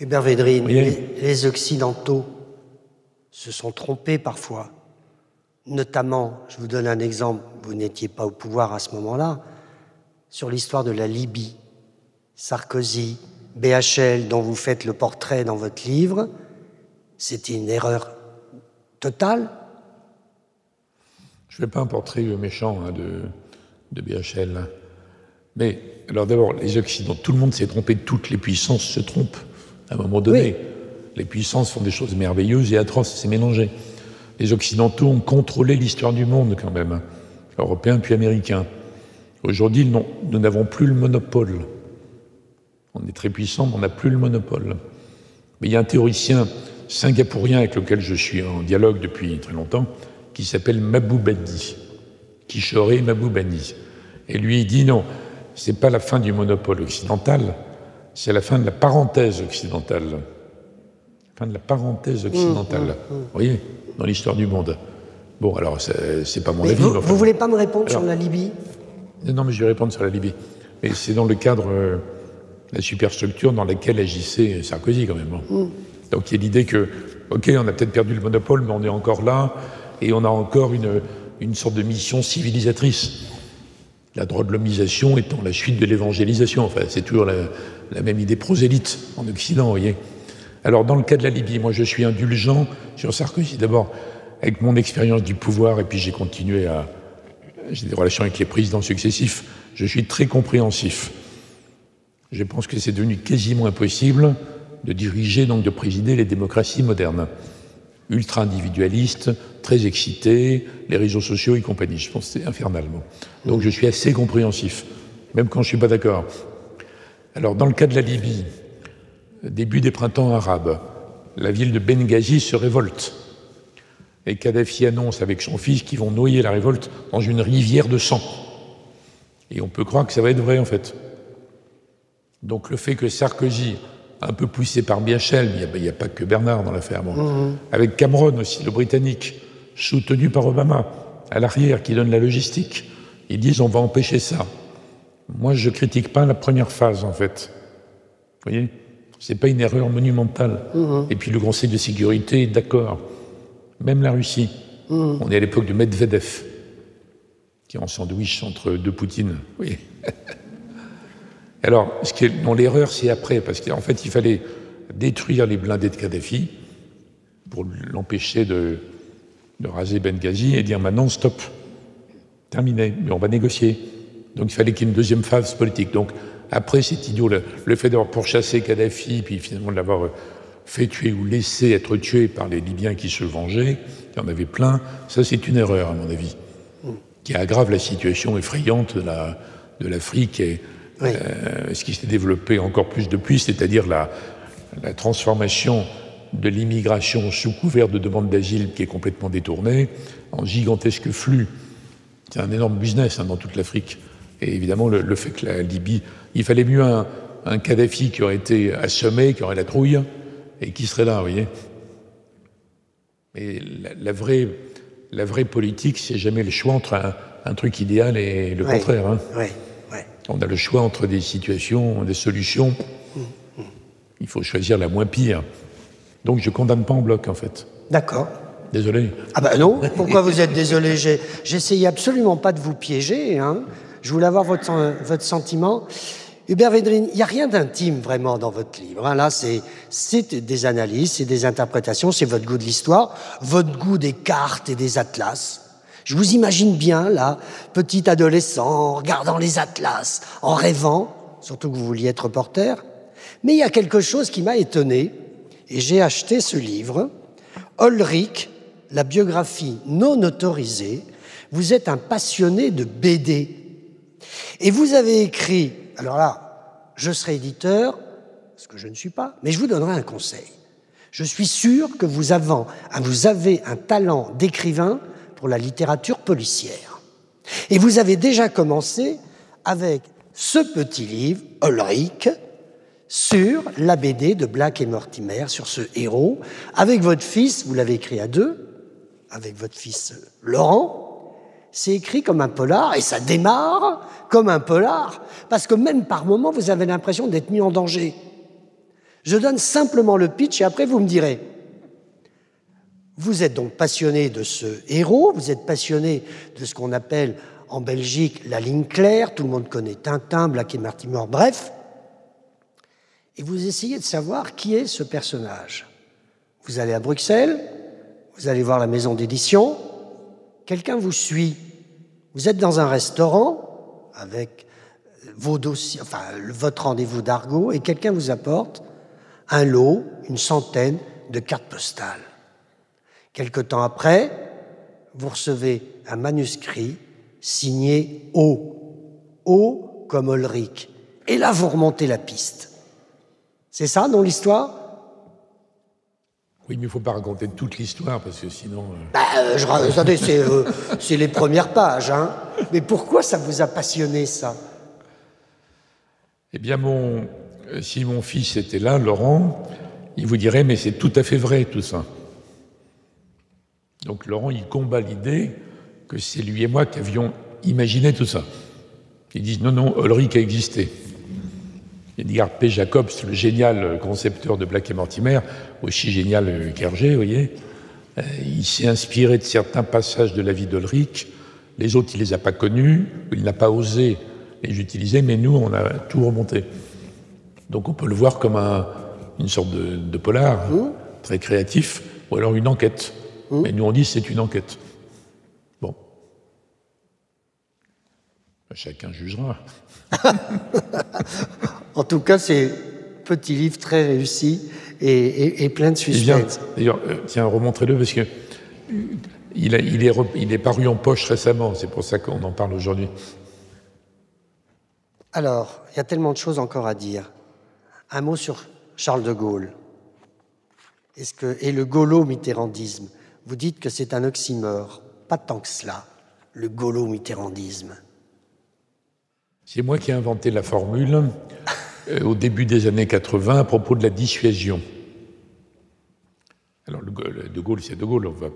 Hubert Védrine, les, Occidentaux se sont trompés parfois. Notamment, je vous donne un exemple, vous n'étiez pas au pouvoir à ce moment-là, sur l'histoire de la Libye. Sarkozy, BHL, dont vous faites le portrait dans votre livre, c'était une erreur totale. Je ne fais pas un portrait méchant hein, de, de BHL. Mais alors d'abord, les Occidentaux, tout le monde s'est trompé, toutes les puissances se trompent à un moment donné. Les puissances font des choses merveilleuses et atroces, c'est mélangé. Les Occidentaux ont contrôlé l'histoire du monde quand même, européens puis américains. Aujourd'hui, nous n'avons plus le monopole. On est très puissant, mais on n'a plus le monopole. Mais il y a un théoricien singapourien avec lequel je suis en dialogue depuis très longtemps, qui s'appelle Maboubani, Kishore Maboubani. Et lui, il dit non, c'est pas la fin du monopole occidental, c'est la fin de la parenthèse occidentale. Fin de la parenthèse occidentale. Mmh, mmh, mmh. Vous voyez, dans l'histoire du monde. Bon, alors, c'est pas mon avis. Vous, ne voulez pas me répondre sur la Libye? Non, mais je vais répondre sur la Libye. Mais c'est dans le cadre euh, la superstructure dans laquelle agissait Sarkozy, quand même. Donc, il y a l'idée que, OK, on a peut-être perdu le monopole, mais on est encore là, et on a encore une, une sorte de mission civilisatrice la droite-lomisation étant la suite de l'évangélisation. Enfin, c'est toujours la, même idée prosélyte en Occident, vous voyez. Alors, dans le cas de la Libye, moi, je suis indulgent sur Sarkozy. D'abord, avec mon expérience du pouvoir, et puis j'ai continué à. J'ai des relations avec les présidents successifs. Je suis très compréhensif. Je pense que c'est devenu quasiment impossible de diriger, donc de présider les démocraties modernes ultra-individualiste, très excité, les réseaux sociaux et compagnie. Je pense que c'est infernalement. Donc je suis assez compréhensif, même quand je ne suis pas d'accord. Alors dans le cas de la Libye, début des printemps arabes, la ville de Benghazi se révolte. Et Kadhafi annonce avec son fils qu'ils vont noyer la révolte dans une rivière de sang. Et on peut croire que ça va être vrai en fait. Donc le fait que Sarkozy un peu poussé par Biachel, mais il n'y a, pas que Bernard dans l'affaire. Mhm. Avec Cameron aussi, le Britannique, soutenu par Obama, à l'arrière, qui donne la logistique. Ils disent on va empêcher ça. Moi, je critique pas la première phase, en fait. Vous voyez? C'est pas une erreur monumentale. Mhm. Et puis le Conseil de sécurité d'accord. Même la Russie. Mhm. On est à l'époque de Medvedev, qui est en sandwich entre deux Poutines. Oui. Alors, ce qui est, l'erreur, c'est après, parce qu'en fait, il fallait détruire les blindés de Kadhafi pour l'empêcher de, raser Benghazi et dire maintenant, stop, terminé, mais on va négocier. Donc, il fallait qu'il y ait une deuxième phase politique. Donc, après, c'est idiot, le, fait d'avoir pourchassé Kadhafi, puis finalement de l'avoir fait tuer ou laissé être tué par les Libyens qui se vengeaient, il y en avait plein, ça, c'est une erreur, à mon avis, qui aggrave la situation effrayante de l'Afrique euh, ce qui s'est développé encore plus depuis, c'est-à-dire la, transformation de l'immigration sous couvert de demande d'asile qui est complètement détournée en gigantesque flux. C'est un énorme business hein, dans toute l'Afrique. Et évidemment, le, fait que la Libye, il fallait mieux un, un, Kadhafi qui aurait été assommé, qui aurait la trouille, et qui serait là, vous voyez. Mais la, vraie, la vraie politique, c'est jamais le choix entre un, truc idéal et le contraire. Hein. On a le choix entre des situations, des solutions. Il faut choisir la moins pire. Donc je condamne pas en bloc, en fait. D'accord. Désolé. Ah ben non, pourquoi vous êtes désolé? J'essayais absolument pas de vous piéger. Hein. Je voulais avoir votre, votre sentiment. Hubert Védrine, il n'y a rien d'intime vraiment dans votre livre. Hein. Là, c'est des analyses, c'est des interprétations, c'est votre goût de l'histoire, votre goût des cartes et des atlas. Je vous imagine bien, là, petit adolescent, en regardant les atlas, en rêvant, surtout que vous vouliez être reporter. Mais il y a quelque chose qui m'a étonné, et j'ai acheté ce livre, Ulrich, la biographie non autorisée. Vous êtes un passionné de BD. Et vous avez écrit, alors là, je serai éditeur, ce que je ne suis pas, mais je vous donnerai un conseil. Je suis sûr que vous avez, vous avez un talent d'écrivain pour la littérature policière. Et vous avez déjà commencé avec ce petit livre, Ulrich, sur la BD de Black et Mortimer, sur ce héros, avec votre fils, vous l'avez écrit à deux, avec votre fils Laurent, c'est écrit comme un polar et ça démarre comme un polar, parce que même par moments, vous avez l'impression d'être mis en danger. Je donne simplement le pitch et après vous me direz. Vous êtes donc passionné de ce héros, vous êtes passionné de ce qu'on appelle en Belgique la ligne claire, tout le monde connaît Tintin, Black et Mortimer, bref. Et vous essayez de savoir qui est ce personnage. Vous allez à Bruxelles, vous allez voir la maison d'édition, quelqu'un vous suit. Vous êtes dans un restaurant avec vos dossiers, enfin, votre rendez-vous d'argot, et quelqu'un vous apporte un lot, une centaine de cartes postales. Quelque temps après, vous recevez un manuscrit signé O. O comme Ulrich. Et là, vous remontez la piste. C'est ça, dans l'histoire? Oui, mais il ne faut pas raconter toute l'histoire, parce que sinon... Euh, bah, euh, je, attendez, euh, c'est les premières pages. Hein. Mais pourquoi ça vous a passionné, ça? Eh bien, mon, euh, si mon fils était là, Laurent, il vous dirait, mais c'est tout à fait vrai tout ça. Donc Laurent, il combat l'idée que c'est lui et moi qui avions imaginé tout ça. Ils disent, non, non, Ulrich a existé. Edgar P. Jacobs, le génial concepteur de Black et Mortimer, aussi génial qu'Hergé, vous voyez, euh, il s'est inspiré de certains passages de la vie d'Ulrich. Les autres, il ne les a pas connus, il n'a pas osé les utiliser, mais nous, on a tout remonté. Donc on peut le voir comme une sorte de, polar mmh. très créatif, ou alors une enquête. Mmh. Mais nous on dit c'est une enquête. Bon. Chacun jugera. en tout cas, c'est petit livre très réussi et, plein de suspense. D'ailleurs, euh, tiens, remontrez-le parce que il, est, il est paru en poche récemment, c'est pour ça qu'on en parle aujourd'hui. Alors, il y a tellement de choses encore à dire. Un mot sur Charles de Gaulle. Est-ce que, et le gaulo-mitterrandisme. Vous dites que c'est un oxymore. Pas tant que cela, le gaulo-mitterrandisme. C'est moi qui ai inventé la formule euh, au début des années 80 à propos de la dissuasion. Alors, De Gaulle, c'est De Gaulle, on ne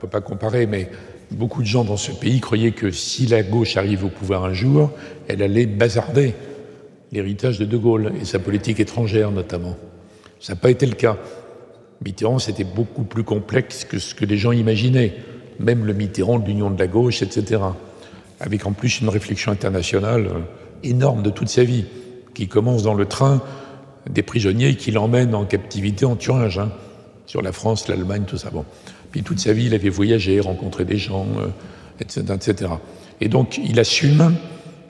peut pas comparer, mais beaucoup de gens dans ce pays croyaient que si la gauche arrive au pouvoir un jour, elle allait bazarder l'héritage de De Gaulle et sa politique étrangère notamment. Ça n'a pas été le cas. Mitterrand, c'était beaucoup plus complexe que ce que les gens imaginaient, même le Mitterrand de l'Union de la gauche, etc. Avec en plus une réflexion internationale euh, énorme de toute sa vie, qui commence dans le train des prisonniers qui l'emmènent en captivité en Thuringe, hein, sur la France, l'Allemagne, tout ça. Bon. Puis toute sa vie, il avait voyagé, rencontré des gens, etc., euh, etc. Et donc, il assume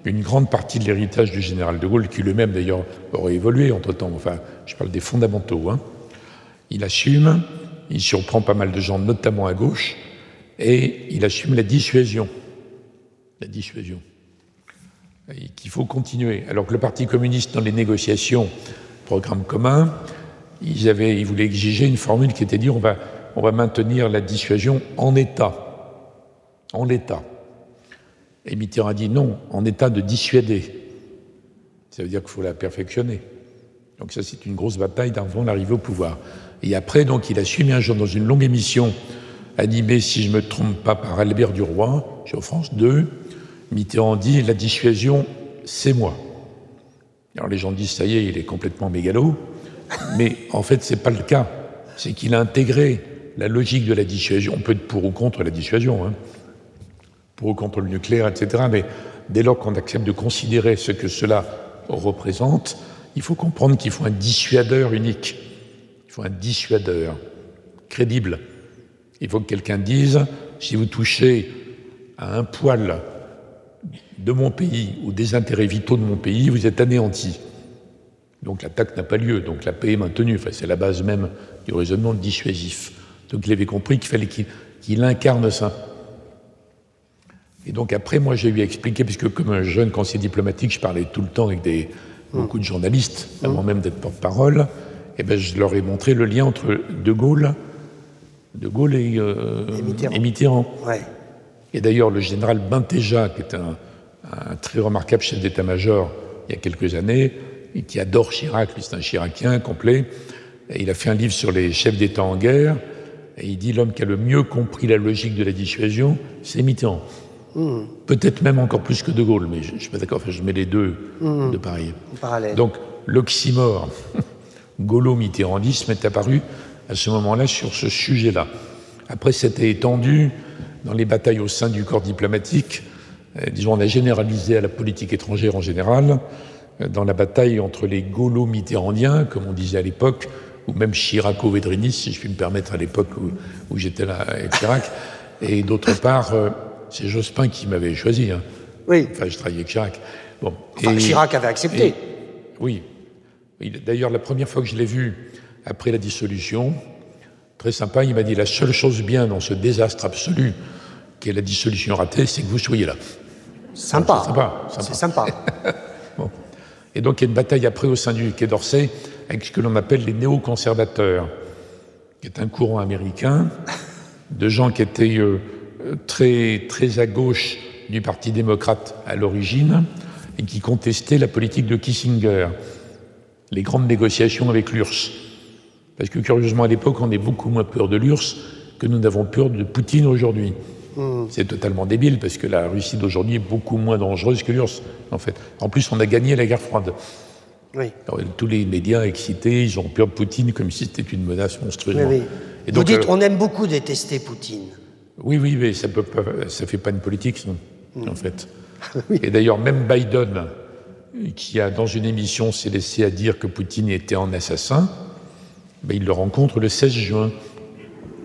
une grande partie de l'héritage du général de Gaulle, qui lui-même d'ailleurs aurait évolué entre-temps, enfin je parle des fondamentaux, hein. Il assume, il surprend pas mal de gens, notamment à gauche, et il assume la dissuasion. La dissuasion. Qu'il faut continuer. Alors que le Parti communiste, dans les négociations, programme commun, ils, avaient, exiger une formule qui était dire on va, maintenir la dissuasion en état. En l'état. Et Mitterrand a dit non, en état de dissuader. Ça veut dire qu'il faut la perfectionner. Donc ça, c'est une grosse bataille avant l'arrivée au pouvoir. Et après, donc, il a suivi un jour dans une longue émission animée, si je ne me trompe pas, par Albert Duroy, sur France 2. Mitterrand dit la dissuasion, c'est moi. Alors les gens disent ça y est, il est complètement mégalo, mais en fait, ce n'est pas le cas. C'est qu'il a intégré la logique de la dissuasion. On peut être pour ou contre la dissuasion. Hein pour ou contre le nucléaire, etc. Mais dès lors qu'on accepte de considérer ce que cela représente, il faut comprendre qu'il faut un dissuadeur unique. Il faut un dissuadeur crédible. Il faut que quelqu'un dise, si vous touchez à un poil de mon pays ou des intérêts vitaux de mon pays, vous êtes anéanti. Donc l'attaque n'a pas lieu, donc la paix est maintenue. Enfin, c'est la base même du raisonnement dissuasif. Donc il avait compris qu'il fallait qu'il incarne ça. Et donc après, moi, j'ai eu à expliquer, puisque comme un jeune conseiller diplomatique, je parlais tout le temps avec des, beaucoup de journalistes, avant même d'être porte-parole. Eh ben, je leur ai montré le lien entre De Gaulle, de Gaulle et, euh, Mitterrand. Et, d'ailleurs, le général Bintéja, qui est un, très remarquable chef d'état-major il y a quelques années, et qui adore Chirac, lui c'est un Chiracien complet, et il a fait un livre sur les chefs d'État en guerre, et il dit l'homme qui a le mieux compris la logique de la dissuasion, c'est Mitterrand. Hmm. Peut-être même encore plus que De Gaulle, mais je ne suis pas d'accord, je mets les deux hmm. de pareil. Donc l'oxymore gaulo-mitterrandisme est apparu à ce moment-là sur ce sujet-là. Après, c'était étendu dans les batailles au sein du corps diplomatique. Euh, disons, on a généralisé à la politique étrangère en général, euh, dans la bataille entre les gaulo-mitterrandiens, comme on disait à l'époque, ou même chiraco-védrinis, si je puis me permettre, à l'époque où, j'étais là avec Chirac. Et d'autre part, euh, c'est Jospin qui m'avait choisi. Hein. Oui. Enfin, je travaillais avec Chirac. Bon. Enfin, Chirac avait accepté. oui. D'ailleurs, la première fois que je l'ai vu après la dissolution, très sympa, il m'a dit la seule chose bien dans ce désastre absolu qu'est la dissolution ratée, c'est que vous soyez là. Sympa. C'est sympa. bon. Et donc, il y a une bataille après au sein du Quai d'Orsay avec ce que l'on appelle les néoconservateurs, qui est un courant américain de gens qui étaient euh, très, très à gauche du Parti démocrate à l'origine et qui contestaient la politique de Kissinger les grandes négociations avec l'URSS. Parce que curieusement, à l'époque, on est beaucoup moins peur de l'URSS que nous n'avons peur de Poutine aujourd'hui. Hmm. C'est totalement débile parce que la Russie d'aujourd'hui est beaucoup moins dangereuse que l'URSS, en fait. En plus, on a gagné la guerre froide. Oui. tous les médias excités, ils ont peur de Poutine comme si c'était une menace monstrueuse. Et donc, Vous dites, euh, on aime beaucoup détester Poutine. Oui, oui, mais ça ne fait pas une politique, hmm. en fait. Et d'ailleurs, même Biden, qui a, dans une émission, s'est laissé à dire que Poutine était un assassin, ben, il le rencontre le 16 juin.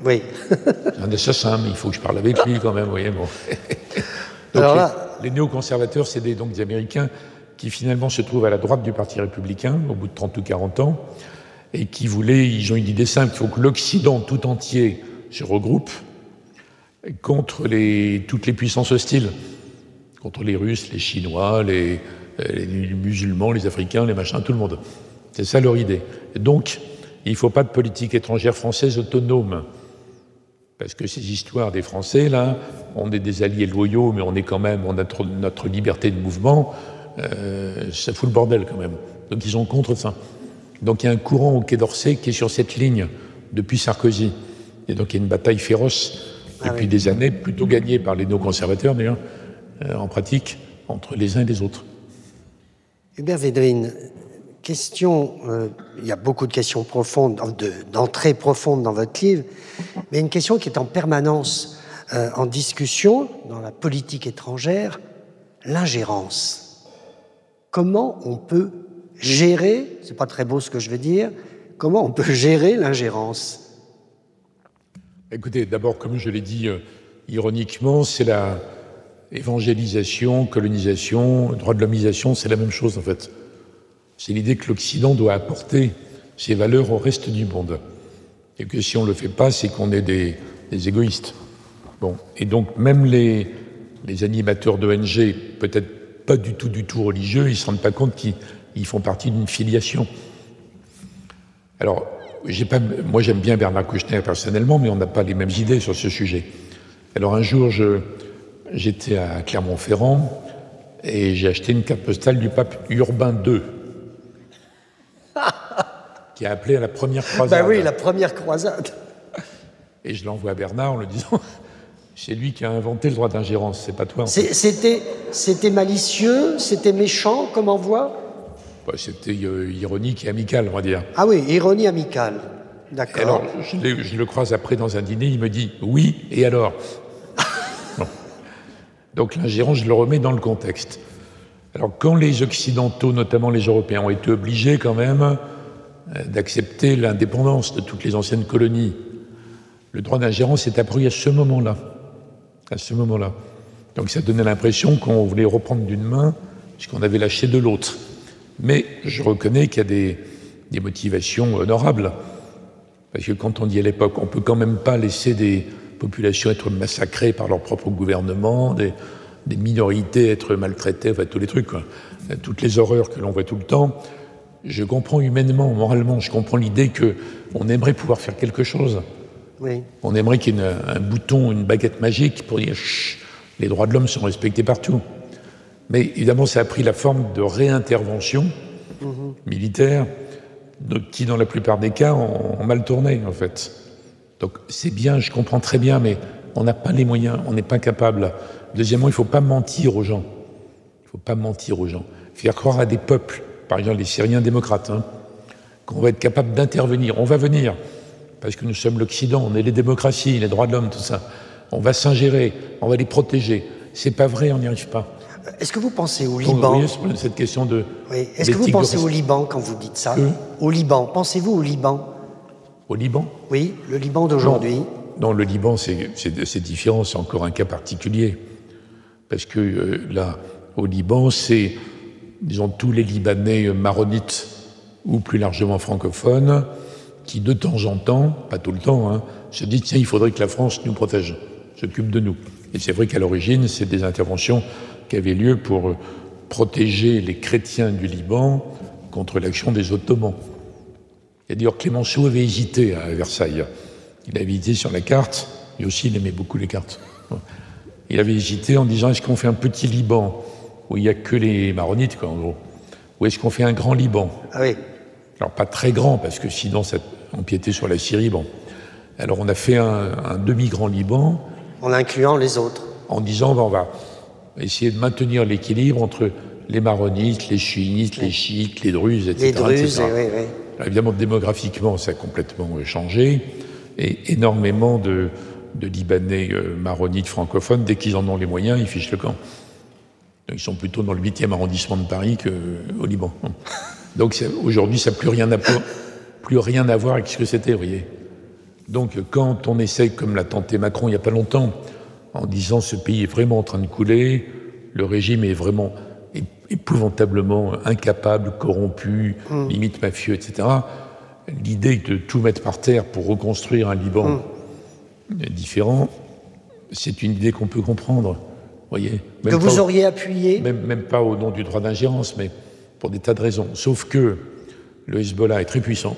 Oui. C'est un assassin, mais il faut que je parle avec lui quand même, vous voyez. Bon. Alors là... les, néoconservateurs, c'est des, donc des Américains qui finalement se trouvent à la droite du Parti républicain au bout de 30 ou 40 ans et qui voulaient, ils ont une idée simple, il faut que l'Occident tout entier se regroupe contre les, toutes les puissances hostiles, contre les Russes, les Chinois, les, les musulmans, les Africains, les machins, tout le monde. C'est ça leur idée. donc, il ne faut pas de politique étrangère française autonome. Parce que ces histoires des Français, là, on est des alliés loyaux, mais on est quand même, on a notre, liberté de mouvement, euh, ça fout le bordel quand même. Donc ils sont contre ça. Donc il y a un courant au Quai d'Orsay qui est sur cette ligne depuis Sarkozy. Et donc il y a une bataille féroce ah depuis des années, plutôt gagnée par les néoconservateurs d'ailleurs, euh, en pratique, entre les uns et les autres. Hubert Védrine, question, euh, il y a beaucoup de questions profondes, d'entrées profondes dans votre livre, mais une question qui est en permanence euh, en discussion dans la politique étrangère, l'ingérence. Comment on peut gérer, c'est pas très beau ce que je veux dire, comment on peut gérer l'ingérence? Écoutez, d'abord, comme je l'ai dit euh, ironiquement, c'est la, évangélisation, colonisation, droit de l'homisation, c'est la même chose en fait. C'est l'idée que l'Occident doit apporter ses valeurs au reste du monde. Et que si on ne le fait pas, c'est qu'on est des, égoïstes. Bon. Et donc, même les, les animateurs d'ONG, peut-être pas du tout, du tout religieux, ils ne se rendent pas compte qu'ils font partie d'une filiation. Alors, pas, moi j'aime bien Bernard Kouchner personnellement, mais on n'a pas les mêmes idées sur ce sujet. Alors un jour, je, j'étais à Clermont-Ferrand et j'ai acheté une carte postale du pape Urbain II, qui a appelé à la première croisade. Ben oui, la première croisade. Et je l'envoie à Bernard en le disant c'est lui qui a inventé le droit d'ingérence, c'est pas toi. C'était, c'était malicieux, c'était méchant comme envoi? Bah, C'était euh, ironique et amical, on va dire. Ah oui, ironie amicale. D'accord. Alors, je, je, le croise après dans un dîner, il me dit oui, et alors? Donc l'ingérence, je le remets dans le contexte. Alors quand les Occidentaux, notamment les Européens, ont été obligés quand même euh, d'accepter l'indépendance de toutes les anciennes colonies, le droit d'ingérence est apparu à ce moment-là. À ce moment-là. Donc ça donnait l'impression qu'on voulait reprendre d'une main ce qu'on avait lâché de l'autre. Mais je reconnais qu'il y a des, des, motivations honorables. Parce que quand on dit à l'époque, on peut quand même pas laisser des, populations être massacrées par leur propre gouvernement, des, minorités être maltraitées, enfin tous les trucs, toutes les horreurs que l'on voit tout le temps. je comprends humainement, moralement, je comprends l'idée que on aimerait pouvoir faire quelque chose. Oui. On aimerait qu'il y ait une- un bouton, une baguette magique pour dire Chut, les droits de l'homme sont respectés partout. Mais évidemment, ça a pris la forme de réintervention militaire, de- qui, dans la plupart des cas, ont, ont mal tourné, en fait. Donc, c'est bien, je comprends très bien, mais on n'a pas les moyens, on n'est pas capable. Deuxièmement, il ne faut pas mentir aux gens. Il ne faut pas mentir aux gens. Faire croire à des peuples, par exemple les Syriens démocrates, hein, qu'on va être capable d'intervenir. On va venir, parce que nous sommes l'Occident, on est les démocraties, les droits de l'homme, tout ça. On va s'ingérer, on va les protéger. C'est pas vrai, on n'y arrive pas. Est-ce que vous pensez au Liban c'est cette question de. Oui. Est-ce que vous pensez au. Liban quand vous dites ça Au Liban. Pensez-vous au Liban Au Liban Oui, le Liban d'aujourd'hui. Non, le Liban, c'est différent, c'est encore un cas particulier. Parce que euh, là, au Liban, c'est, disons, tous les Libanais euh, maronites ou plus largement francophones qui, de temps en temps, pas tout le temps, hein, se disent tiens, il faudrait que la France nous protège, s'occupe de nous. Et c'est vrai qu'à l'origine, c'est des interventions qui avaient lieu pour euh, protéger les chrétiens du Liban contre l'action des Ottomans. Et d'ailleurs, Clémenceau avait hésité à Versailles. Il avait hésité sur la carte, et aussi il aimait beaucoup les cartes. Il avait hésité en disant est-ce qu'on fait un petit Liban où il n'y a que les maronites, quoi, en gros? Ou est-ce qu'on fait un grand Liban? Ah oui. Alors pas très grand, parce que sinon ça empiétait sur la Syrie. Bon. Alors on a fait un, un demi-grand Liban En incluant les autres. en disant ben, on va essayer de maintenir l'équilibre entre les maronites, les chiites, les chiites, les druzes, etc. Les Druzes, etc. et oui, oui. Évidemment, démographiquement, ça a complètement euh, changé. Et énormément de, Libanais euh, maronites francophones, dès qu'ils en ont les moyens, ils fichent le camp. Ils sont plutôt dans le 8e arrondissement de Paris qu'au Liban. Donc aujourd'hui, ça n'a plus, rien à plus rien à voir avec ce que c'était, vous voyez. Donc quand on essaye, comme l'a tenté Macron il n'y a pas longtemps, en disant ce pays est vraiment en train de couler, le régime est vraiment épouvantablement incapable, corrompu, limite mafieux, etc., l'idée de tout mettre par terre pour reconstruire un Liban différent, c'est une idée qu'on peut comprendre, voyez. Que vous auriez appuyé même, même pas au nom du droit d'ingérence, mais pour des tas de raisons. Sauf que le Hezbollah est très puissant.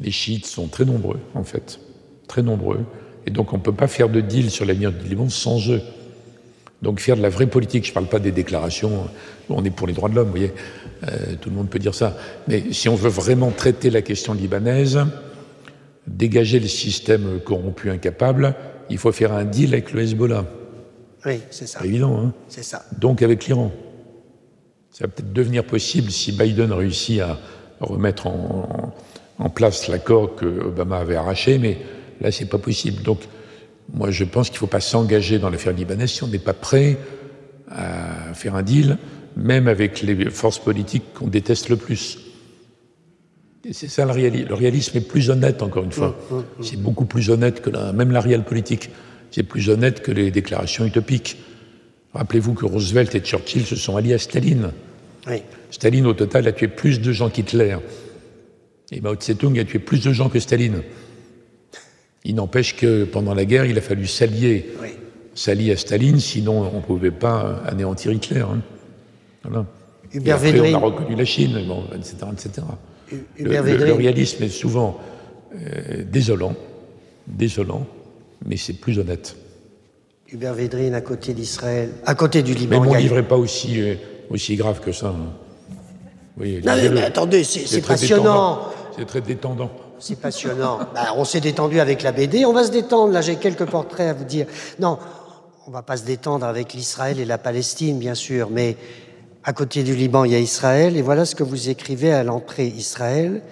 Les chiites sont très nombreux, en fait. Très nombreux. Et donc, on ne peut pas faire de deal sur l'avenir du Liban sans eux. Donc, faire de la vraie politique, je ne parle pas des déclarations, on est pour les droits de l'homme, vous voyez, euh, tout le monde peut dire ça. Mais si on veut vraiment traiter la question libanaise, dégager le système corrompu, incapable, il faut faire un deal avec le Hezbollah. Oui, c'est ça. Évident, hein C'est ça. donc avec l'Iran. Ça va peut-être devenir possible si Biden réussit à remettre en, en- en place l'accord que Obama avait arraché, mais là, c'est pas possible. Donc, moi, je pense qu'il ne faut pas s'engager dans l'affaire libanaise si on n'est pas prêt à faire un deal, même avec les forces politiques qu'on déteste le plus. C'est ça le, réali- le réalisme est plus honnête, encore une fois. C'est beaucoup plus honnête que la, même la réelle politique. C'est plus honnête que les déclarations utopiques. Rappelez-vous que Roosevelt et Churchill se sont alliés à Staline. Oui. Staline, au total, a tué plus de gens qu'Hitler. Et Mao Tse-tung a tué plus de gens que Staline. Il n'empêche que pendant la guerre, il a fallu s'allier, Oui. s'allier à Staline, sinon on ne pouvait pas anéantir Hitler. hein. Voilà. Et après, Védrine. on a reconnu la Chine, bon, etc., etc. Le, Hubert le- le Védrine. réalisme est souvent euh, désolant, désolant, mais c'est plus honnête. Hubert Védrine à côté d'Israël, à côté du Mais Liban. mon y a- livre n'est pas aussi, euh, aussi grave que ça. hein. Oui, Non, mais, mais attendez, c'est passionnant. C'est très détendant. C'est passionnant. Bah, on s'est détendu avec la BD, on va se détendre. Là, j'ai quelques portraits à vous dire. Non, on va pas se détendre avec l'Israël et la Palestine, bien sûr, mais à côté du Liban, il y a Israël, et voilà ce que vous écrivez à l'entrée Israël.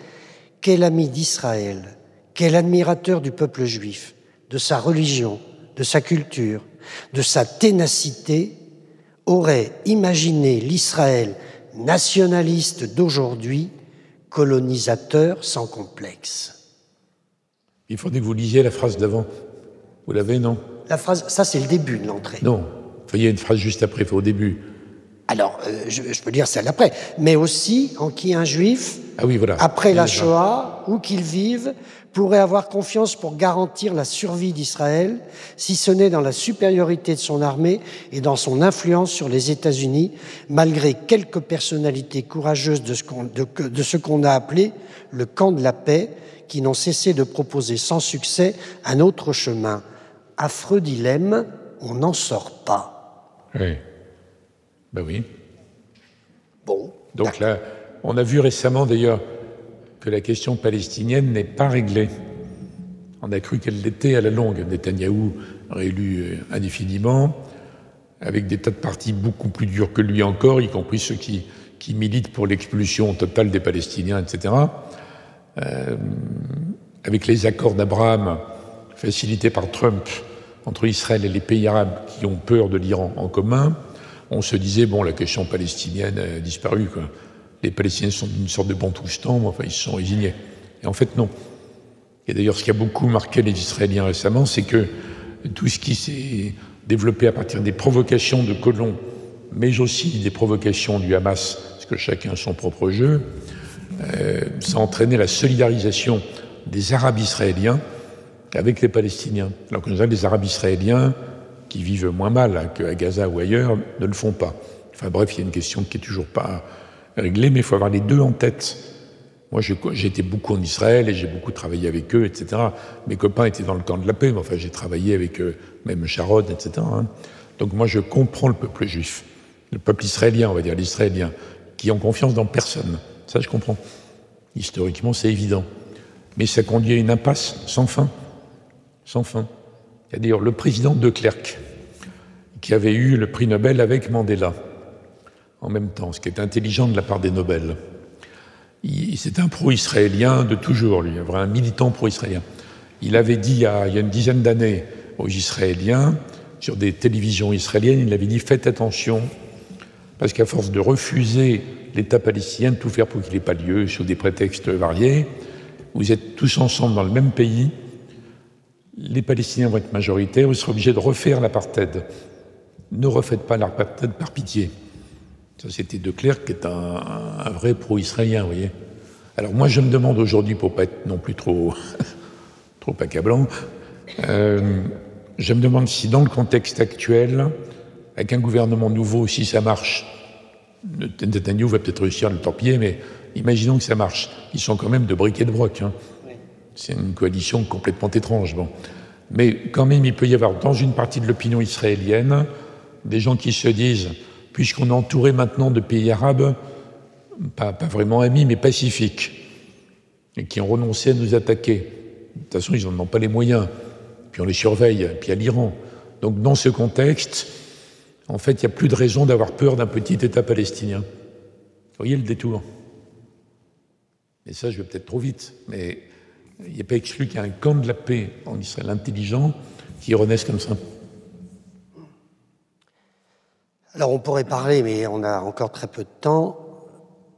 Quel ami d'Israël, quel admirateur du peuple juif, de sa religion, de sa culture, de sa ténacité, aurait imaginé l'Israël nationaliste d'aujourd'hui, colonisateur sans complexe. Il faudrait que vous lisiez la phrase d'avant. Vous l'avez, non? La phrase, ça c'est le début de l'entrée. Non. Il y a une phrase juste après, au début. Alors, euh, je, je peux lire celle d'après. Mais aussi, en qui un juif ah oui, voilà. après la Shoah, où qu'ils vivent, pourrait avoir confiance pour garantir la survie d'Israël, si ce n'est dans la supériorité de son armée et dans son influence sur les États-Unis, malgré quelques personnalités courageuses de ce qu'on de, de ce qu'on a appelé le camp de la paix, qui n'ont cessé de proposer sans succès un autre chemin. Affreux dilemme, on n'en sort pas. Oui. Ben oui. Bon. Donc là, on a vu récemment d'ailleurs que la question palestinienne n'est pas réglée. On a cru qu'elle l'était à la longue. Netanyahou réélu euh, indéfiniment, avec des tas de partis beaucoup plus durs que lui encore, y compris ceux qui, militent pour l'expulsion totale des Palestiniens, etc. Euh, avec les accords d'Abraham facilités par Trump entre Israël et les pays arabes qui ont peur de l'Iran en commun, on se disait, bon, la question palestinienne a disparu. Les Palestiniens sont une sorte de mais enfin, ils se sont résignés. Et en fait, non. Et d'ailleurs, ce qui a beaucoup marqué les Israéliens récemment, c'est que tout ce qui s'est développé à partir des provocations de colons, mais aussi des provocations du Hamas, parce que chacun a son propre jeu, euh, ça a entraîné la solidarisation des Arabes israéliens avec les Palestiniens. Alors que des Arabes israéliens qui vivent moins mal hein, qu'à Gaza ou ailleurs ne le font pas. Enfin bref, il y a une question qui est toujours pas réglée, mais il faut avoir les deux en tête. Moi, été beaucoup en Israël et j'ai beaucoup travaillé avec eux, etc. Mes copains étaient dans le camp de la paix, mais enfin, j'ai travaillé avec eux, même Sharon, etc. Hein. Donc moi, je comprends le peuple juif, le peuple israélien, on va dire, l'israélien, qui ont confiance dans personne. Ça, je comprends. Historiquement, c'est évident. Mais ça conduit à une impasse sans fin. Sans fin. D'ailleurs le président de Klerk, qui avait eu le prix Nobel avec Mandela, en même temps, ce qui est intelligent de la part des Nobel. C'est un pro-israélien de toujours, lui, un militant pro-israélien. Il avait dit il y a, une dizaine d'années aux Israéliens, sur des télévisions israéliennes, il avait dit faites attention, parce qu'à force de refuser l'État palestinien de tout faire pour qu'il n'ait pas lieu sous des prétextes variés. Vous êtes tous ensemble dans le même pays. Les Palestiniens vont être majoritaires. Vous serez obligés de refaire l'apartheid. Ne refaites pas l'apartheid par pitié. Ça, c'était De Clercq, qui est un, vrai pro-israélien, vous voyez. Alors moi, je me demande aujourd'hui, pour pas être non plus trop, trop accablant, euh, je me demande si dans le contexte actuel, avec un gouvernement nouveau, si ça marche, Netanyahu va peut-être réussir à le torpiller, mais imaginons que ça marche. Ils sont quand même de briques et de broc. Hein. C'est une coalition complètement étrange. Bon. Mais quand même, il peut y avoir dans une partie de l'opinion israélienne des gens qui se disent, puisqu'on est entouré maintenant de pays arabes, pas, vraiment amis, mais pacifiques, et qui ont renoncé à nous attaquer. De toute façon, ils n'en ont pas les moyens. Puis on les surveille, puis a l'Iran. Donc dans ce contexte, en fait, il n'y a plus de raison d'avoir peur d'un petit État palestinien. Vous voyez le détour? Mais ça, je vais peut-être trop vite, mais il n'est pas exclu qu'il y ait un camp de la paix en Israël intelligent qui renaisse comme ça. Alors on pourrait parler, mais on a encore très peu de temps.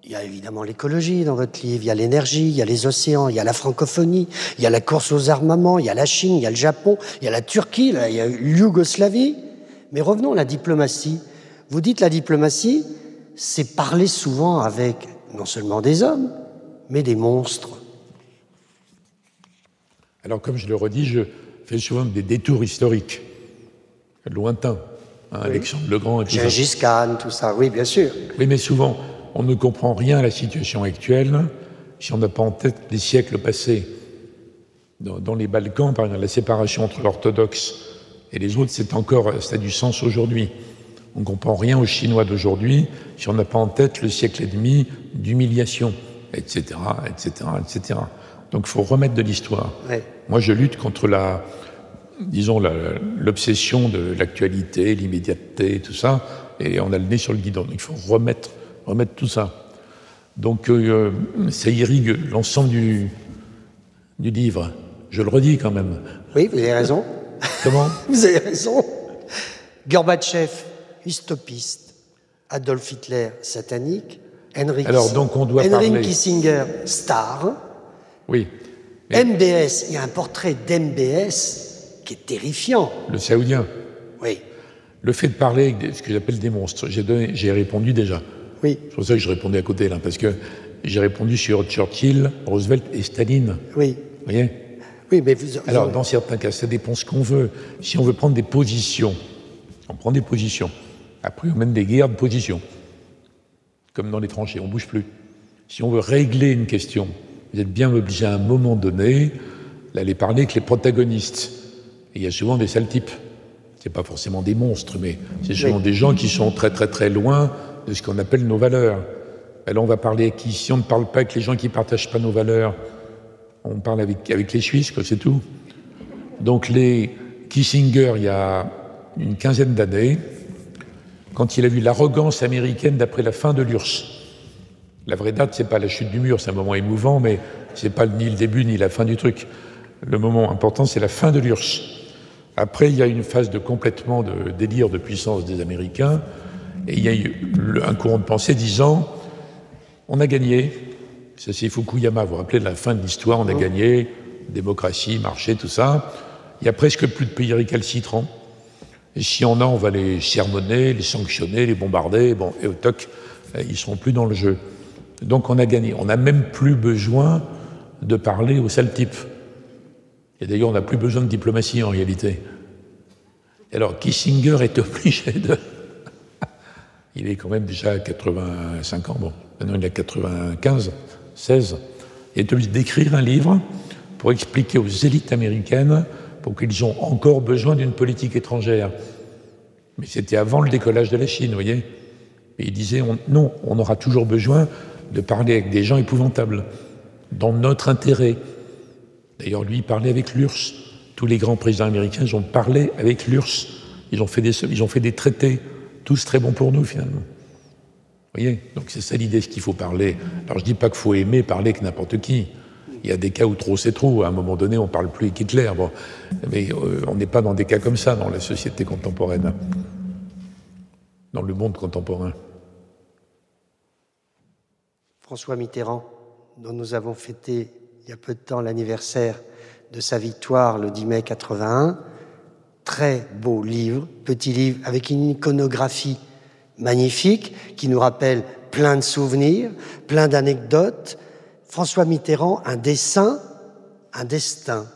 Il y a évidemment l'écologie dans votre livre, il y a l'énergie, il y a les océans, il y a la francophonie, il y a la course aux armements, il y a la Chine, il y a le Japon, il y a la Turquie, il y a l'Yougoslavie. Mais revenons à la diplomatie. Vous dites la diplomatie, c'est parler souvent avec non seulement des hommes, mais des monstres. Alors, comme je le redis, je fais souvent des détours historiques, lointains. Hein, Alexandre le Grand et tout Gengis Khan, tout ça, oui, bien sûr. Oui, mais souvent, on ne comprend rien à la situation actuelle si on n'a pas en tête les siècles passés. Dans, dans les Balkans, par exemple, la séparation entre l'orthodoxe et les autres, c'est encore, ça a du sens aujourd'hui. On ne comprend rien aux Chinois d'aujourd'hui si on n'a pas en tête le siècle et demi d'humiliation, etc., etc., etc. Donc il faut remettre de l'histoire. Moi, je lutte contre la, disons, l'obsession de l'actualité, l'immédiateté, tout ça, et on a le nez sur le guidon. Donc il faut remettre, remettre tout ça. Donc euh, ça irrigue l'ensemble du, du livre. Je le redis quand même. Oui, vous avez raison. Comment? Vous avez raison. Gorbatchev, utopiste. Adolf Hitler, satanique. Henry, Alors, donc, on doit Henry parler- Kissinger, star. Oui. Mais MBS, il y a un portrait d'MBS qui est terrifiant. le saoudien. Oui, Le fait de parler avec des- ce que j'appelle des monstres, j'ai répondu déjà. oui. C'est pour ça que je répondais à côté, là, parce que J'ai répondu sur Churchill, Roosevelt et Staline. Oui. Vous voyez? Oui, mais vous. Alors, dans certains cas, ça dépend ce qu'on veut. Si on veut prendre des positions, on prend des positions. Après, on mène des guerres de position. Comme dans les tranchées, on ne bouge plus. Si on veut régler une question, vous êtes bien obligé à un moment donné d'aller parler avec les protagonistes. Il y a souvent des sales types. Ce pas forcément des monstres, mais c'est souvent des gens qui sont très très très loin de ce qu'on appelle nos valeurs. Alors on va parler avec qui Si on ne parle pas avec les gens qui ne partagent pas nos valeurs, on parle avec, avec les Suisses, c'est tout. Donc les Kissinger, il y a une quinzaine d'années, quand il a vu l'arrogance américaine d'après la fin de l'URSS, la vraie date, c'est pas la chute du mur, c'est un moment émouvant, mais c'est pas ni le début ni la fin du truc. Le moment important, c'est la fin de l'URSS. Après, il y a une phase de complètement de délire de puissance des Américains, et il y a eu un courant de pensée disant on a gagné. Ça, c'est Fukuyama. Vous vous rappelez de la fin de l'histoire, on a gagné, démocratie, marché, tout ça. Il y a presque plus de pays récalcitrants. Et si on a, on va les sermonner, les sanctionner, les bombarder. Bon, et au toc, ils seront plus dans le jeu. Donc on a gagné. On n'a même plus besoin de parler aux sales types. Et d'ailleurs, on n'a plus besoin de diplomatie en réalité. Alors Kissinger est obligé de... il est quand même déjà à 85 ans, bon, maintenant il a 95, 16. Il est obligé d'écrire un livre pour expliquer aux élites américaines pour qu'ils ont encore besoin d'une politique étrangère. Mais c'était avant le décollage de la Chine, vous voyez. Et il disait non, on aura toujours besoin de parler avec des gens épouvantables, dans notre intérêt. D'ailleurs, lui, il parlait avec l'URSS. Tous les grands présidents américains, ils ont parlé avec l'URSS. Ils ont, fait des, traités, tous très bons pour nous, finalement. Vous voyez? Donc c'est ça l'idée, ce qu'il faut parler. Alors je ne dis pas qu'il faut aimer parler avec n'importe qui. Il y a des cas où trop c'est trop. À un moment donné, on ne parle plus avec Hitler. Bon. Mais euh, on n'est pas dans des cas comme ça dans la société contemporaine, dans le monde contemporain. François Mitterrand, dont nous avons fêté il y a peu de temps l'anniversaire de sa victoire le 10 mai 81. Très beau livre, petit livre avec une iconographie magnifique qui nous rappelle plein de souvenirs, plein d'anecdotes. François Mitterrand, un dessin, un destin.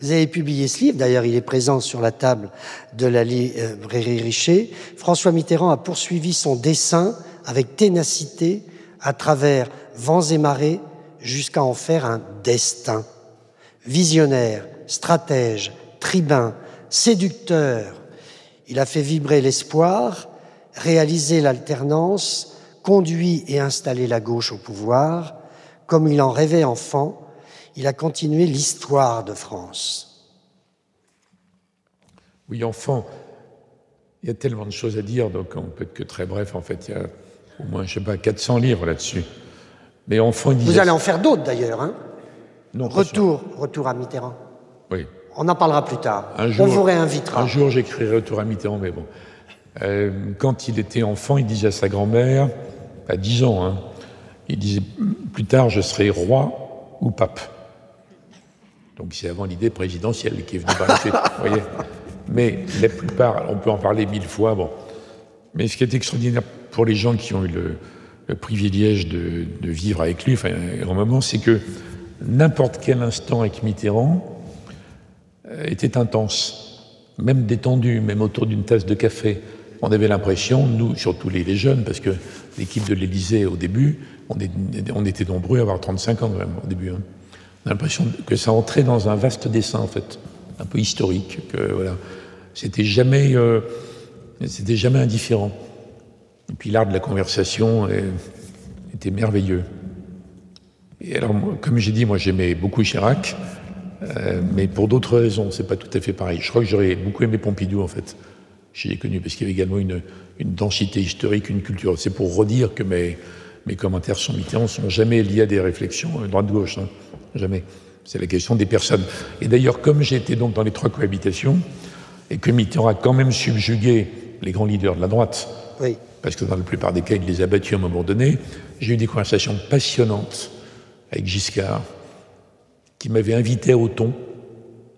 Vous avez publié ce livre, d'ailleurs il est présent sur la table de la librairie Richer. François Mitterrand a poursuivi son dessin avec ténacité à travers vents et marées jusqu'à en faire un destin. Visionnaire, stratège, tribun, séducteur, il a fait vibrer l'espoir, réalisé l'alternance, conduit et installé la gauche au pouvoir. Comme il en rêvait enfant, il a continué l'histoire de France. Oui, enfant, il y a tellement de choses à dire, donc on peut être que très bref. En fait, il y a au moins, je sais pas, 400 livres là-dessus. Mais Vous allez en faire d'autres d'ailleurs, hein Non. Retour, retour à Mitterrand. Oui. On en parlera plus tard. Un jour, On vous réinvitera. Un jour, j'écrirai Retour à Mitterrand, mais bon. Euh, quand il était enfant, il disait à sa grand-mère, à 10 ans, hein, il disait plus tard, je serai roi ou pape. Donc c'est avant l'idée présidentielle qui est venue par la suite. voyez Mais la plupart, on peut en parler mille fois, bon. Mais ce qui est extraordinaire pour les gens qui ont eu le, privilège de, vivre avec lui, enfin, moment, c'est que n'importe quel instant avec Mitterrand euh, était intense, même détendu, même autour d'une tasse de café. On avait l'impression, nous, surtout les, jeunes, parce que l'équipe de l'Élysée, au début, on, était nombreux à avoir 35 ans même, au début. Hein. On a l'impression que ça entrait dans un vaste dessin, en fait, un peu historique, que voilà. C'était jamais, euh, c'était jamais indifférent. Et puis l'art de la conversation était merveilleux. Et alors, comme j'ai dit, moi j'aimais beaucoup Chirac, euh, mais pour d'autres raisons, c'est pas tout à fait pareil. Je crois que j'aurais beaucoup aimé Pompidou en fait. J'ai connu parce qu'il y avait également une, densité historique, une culture. C'est pour redire que mes, commentaires sur Mitterrand sont jamais liés à des réflexions euh, droite-gauche, hein. jamais. C'est la question des personnes. Et d'ailleurs, comme j'étais donc dans les trois cohabitations, et que Mitterrand a quand même subjugué les grands leaders de la droite, oui parce que dans la plupart des cas, il les a battus à un moment donné. J'ai eu des conversations passionnantes avec Giscard, qui m'avait invité à Auton.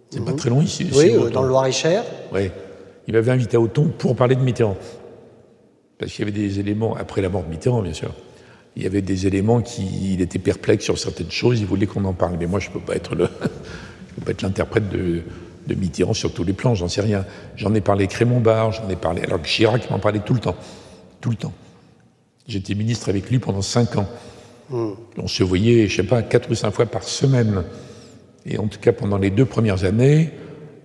C'est pas mhm. très loin ici. Oui, dans le Loir-et-Cher. Oui. Il m'avait invité à Auton pour parler de Mitterrand. Parce qu'il y avait des éléments, après la mort de Mitterrand, bien sûr, il y avait des éléments qui. Il était perplexe sur certaines choses, il voulait qu'on en parle. Mais moi, je ne peux pas être le. être l'interprète de, de, Mitterrand sur tous les plans, j'en sais rien. J'en ai parlé avec Raymond Barre, j'en ai parlé. Alors que Chirac m'en parlait tout le temps. Tout le temps. J'étais ministre avec lui pendant cinq ans. Hmm. On se voyait, je sais pas, quatre ou cinq fois par semaine. Et en tout cas, pendant les deux premières années,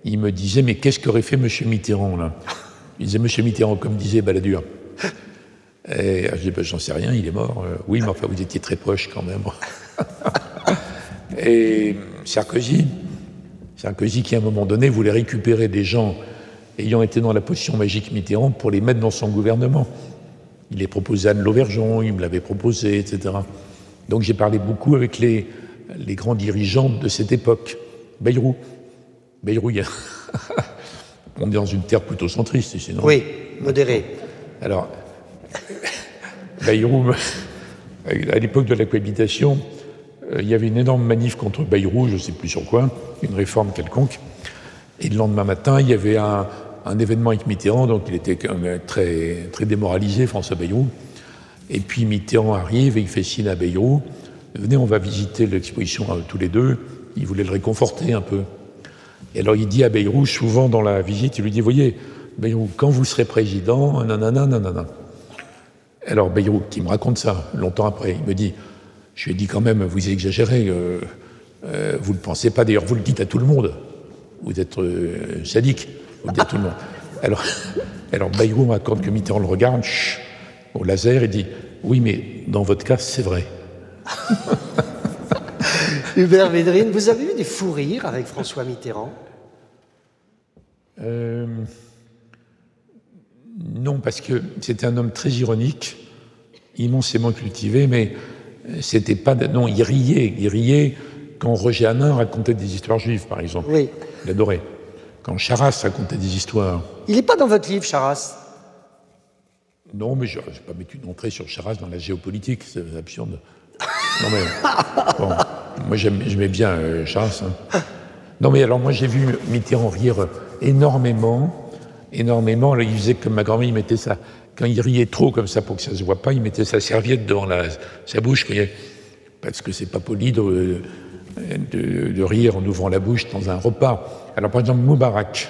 il me disait Mais qu'est-ce qu'aurait fait M. Mitterrand là? Il disait M. Mitterrand, comme disait Balladur. Et je dis ben, J'en sais rien, il est mort. Euh, oui, mais enfin, vous étiez très proche quand même. Et Sarkozy, Sarkozy qui, à un moment donné, voulait récupérer des gens ayant été dans la position magique Mitterrand pour les mettre dans son gouvernement. Il les proposé à Anne Lauvergeon, il me l'avait proposé, etc. Donc j'ai parlé beaucoup avec les, les grands dirigeants de cette époque. Bayrou. Bayrou, on est dans une terre plutôt centriste ici, non Oui, modérée. Alors, Bayrou, à l'époque de la cohabitation, euh, il y avait une énorme manif contre Bayrou, je ne sais plus sur quoi, une réforme quelconque. Et le lendemain matin, il y avait un, événement avec Mitterrand, donc il était très, très démoralisé, François Bayrou. Et puis Mitterrand arrive et il fait signe à Bayrou Venez, on va visiter l'exposition euh, tous les deux. Il voulait le réconforter un peu. Et alors il dit à Bayrou, souvent dans la visite, il lui dit Voyez, Bayrou, quand vous serez président, nanana, nanana. Alors Bayrou, qui me raconte ça longtemps après, il me dit Je lui ai dit quand même, vous exagérez, euh, euh, vous ne le pensez pas, d'ailleurs, vous le dites à tout le monde. Vous êtes sadique, vous le dites à tout le monde. Alors, alors Bayrou raconte que Mitterrand le regarde, au laser, et dit Oui, mais dans votre cas, c'est vrai. Hubert Védrine, vous avez eu des fous rires avec François Mitterrand? Euh, Non, parce que c'était un homme très ironique, immensément cultivé, mais c'était pas. Non, il riait. Il riait quand Roger Hanin racontait des histoires juives, par exemple. Oui. Il adorait. Quand Charras racontait des histoires. Il n'est pas dans votre livre, Charras Non, mais je ne vais pas mettre une entrée sur Charras dans la géopolitique, c'est absurde. Non mais, bon, moi j'aimais bien euh. Hein. Non mais alors moi j'ai vu Mitterrand rire énormément, énormément. il faisait comme ma grand-mère, il mettait ça, quand il riait trop comme ça pour que ça ne se voit pas, il mettait sa serviette devant la, sa bouche, parce que c'est pas poli de, de, rire en ouvrant la bouche dans un repas. Alors par exemple Moubarak,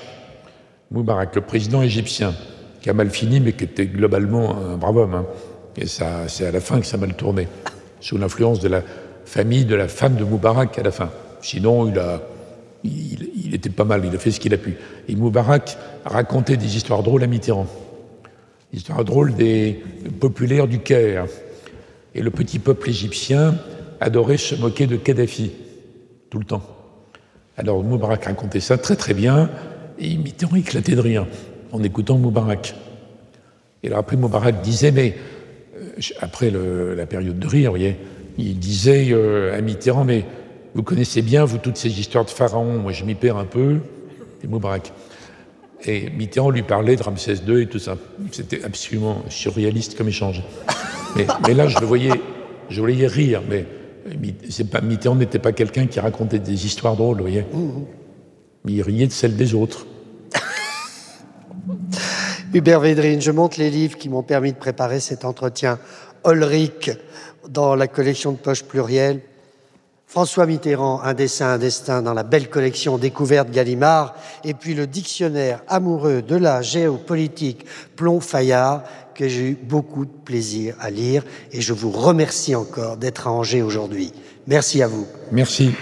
Moubarak, le président égyptien, qui a mal fini mais qui était globalement un brave homme. Hein. Et c'est à la fin que ça a mal tourné sous l'influence de la famille de la femme de Moubarak à la fin. Sinon, il, a, il, était pas mal, il a fait ce qu'il a pu. Et Moubarak racontait des histoires drôles à Mitterrand. Des histoires drôles des populaires du Caire. Et le petit peuple égyptien adorait se moquer de Kadhafi, tout le temps. Alors Moubarak racontait ça très très bien, et Mitterrand éclatait de rire en écoutant Moubarak. Et alors après Moubarak disait, mais après la période de rire, il disait euh, à Mitterrand, mais vous connaissez bien, vous, toutes ces histoires de pharaons, moi je m'y perds un peu, et Moubarak. Et Mitterrand lui parlait de Ramsès II et tout ça. C'était absolument surréaliste comme échange. Mais, là, je le voyais, je voyais rire, mais pas, Mitterrand n'était pas quelqu'un qui racontait des histoires drôles, vous voyez. Mais il riait de celles des autres. Hubert Védrine, je montre les livres qui m'ont permis de préparer cet entretien. Ulrich, dans la collection de poches plurielles. François Mitterrand, Un dessin, un destin dans la belle collection Découverte Gallimard. Et puis le dictionnaire amoureux de la géopolitique Plomb Fayard, que j'ai eu beaucoup de plaisir à lire. Et je vous remercie encore d'être à Angers aujourd'hui. Merci à vous. Merci.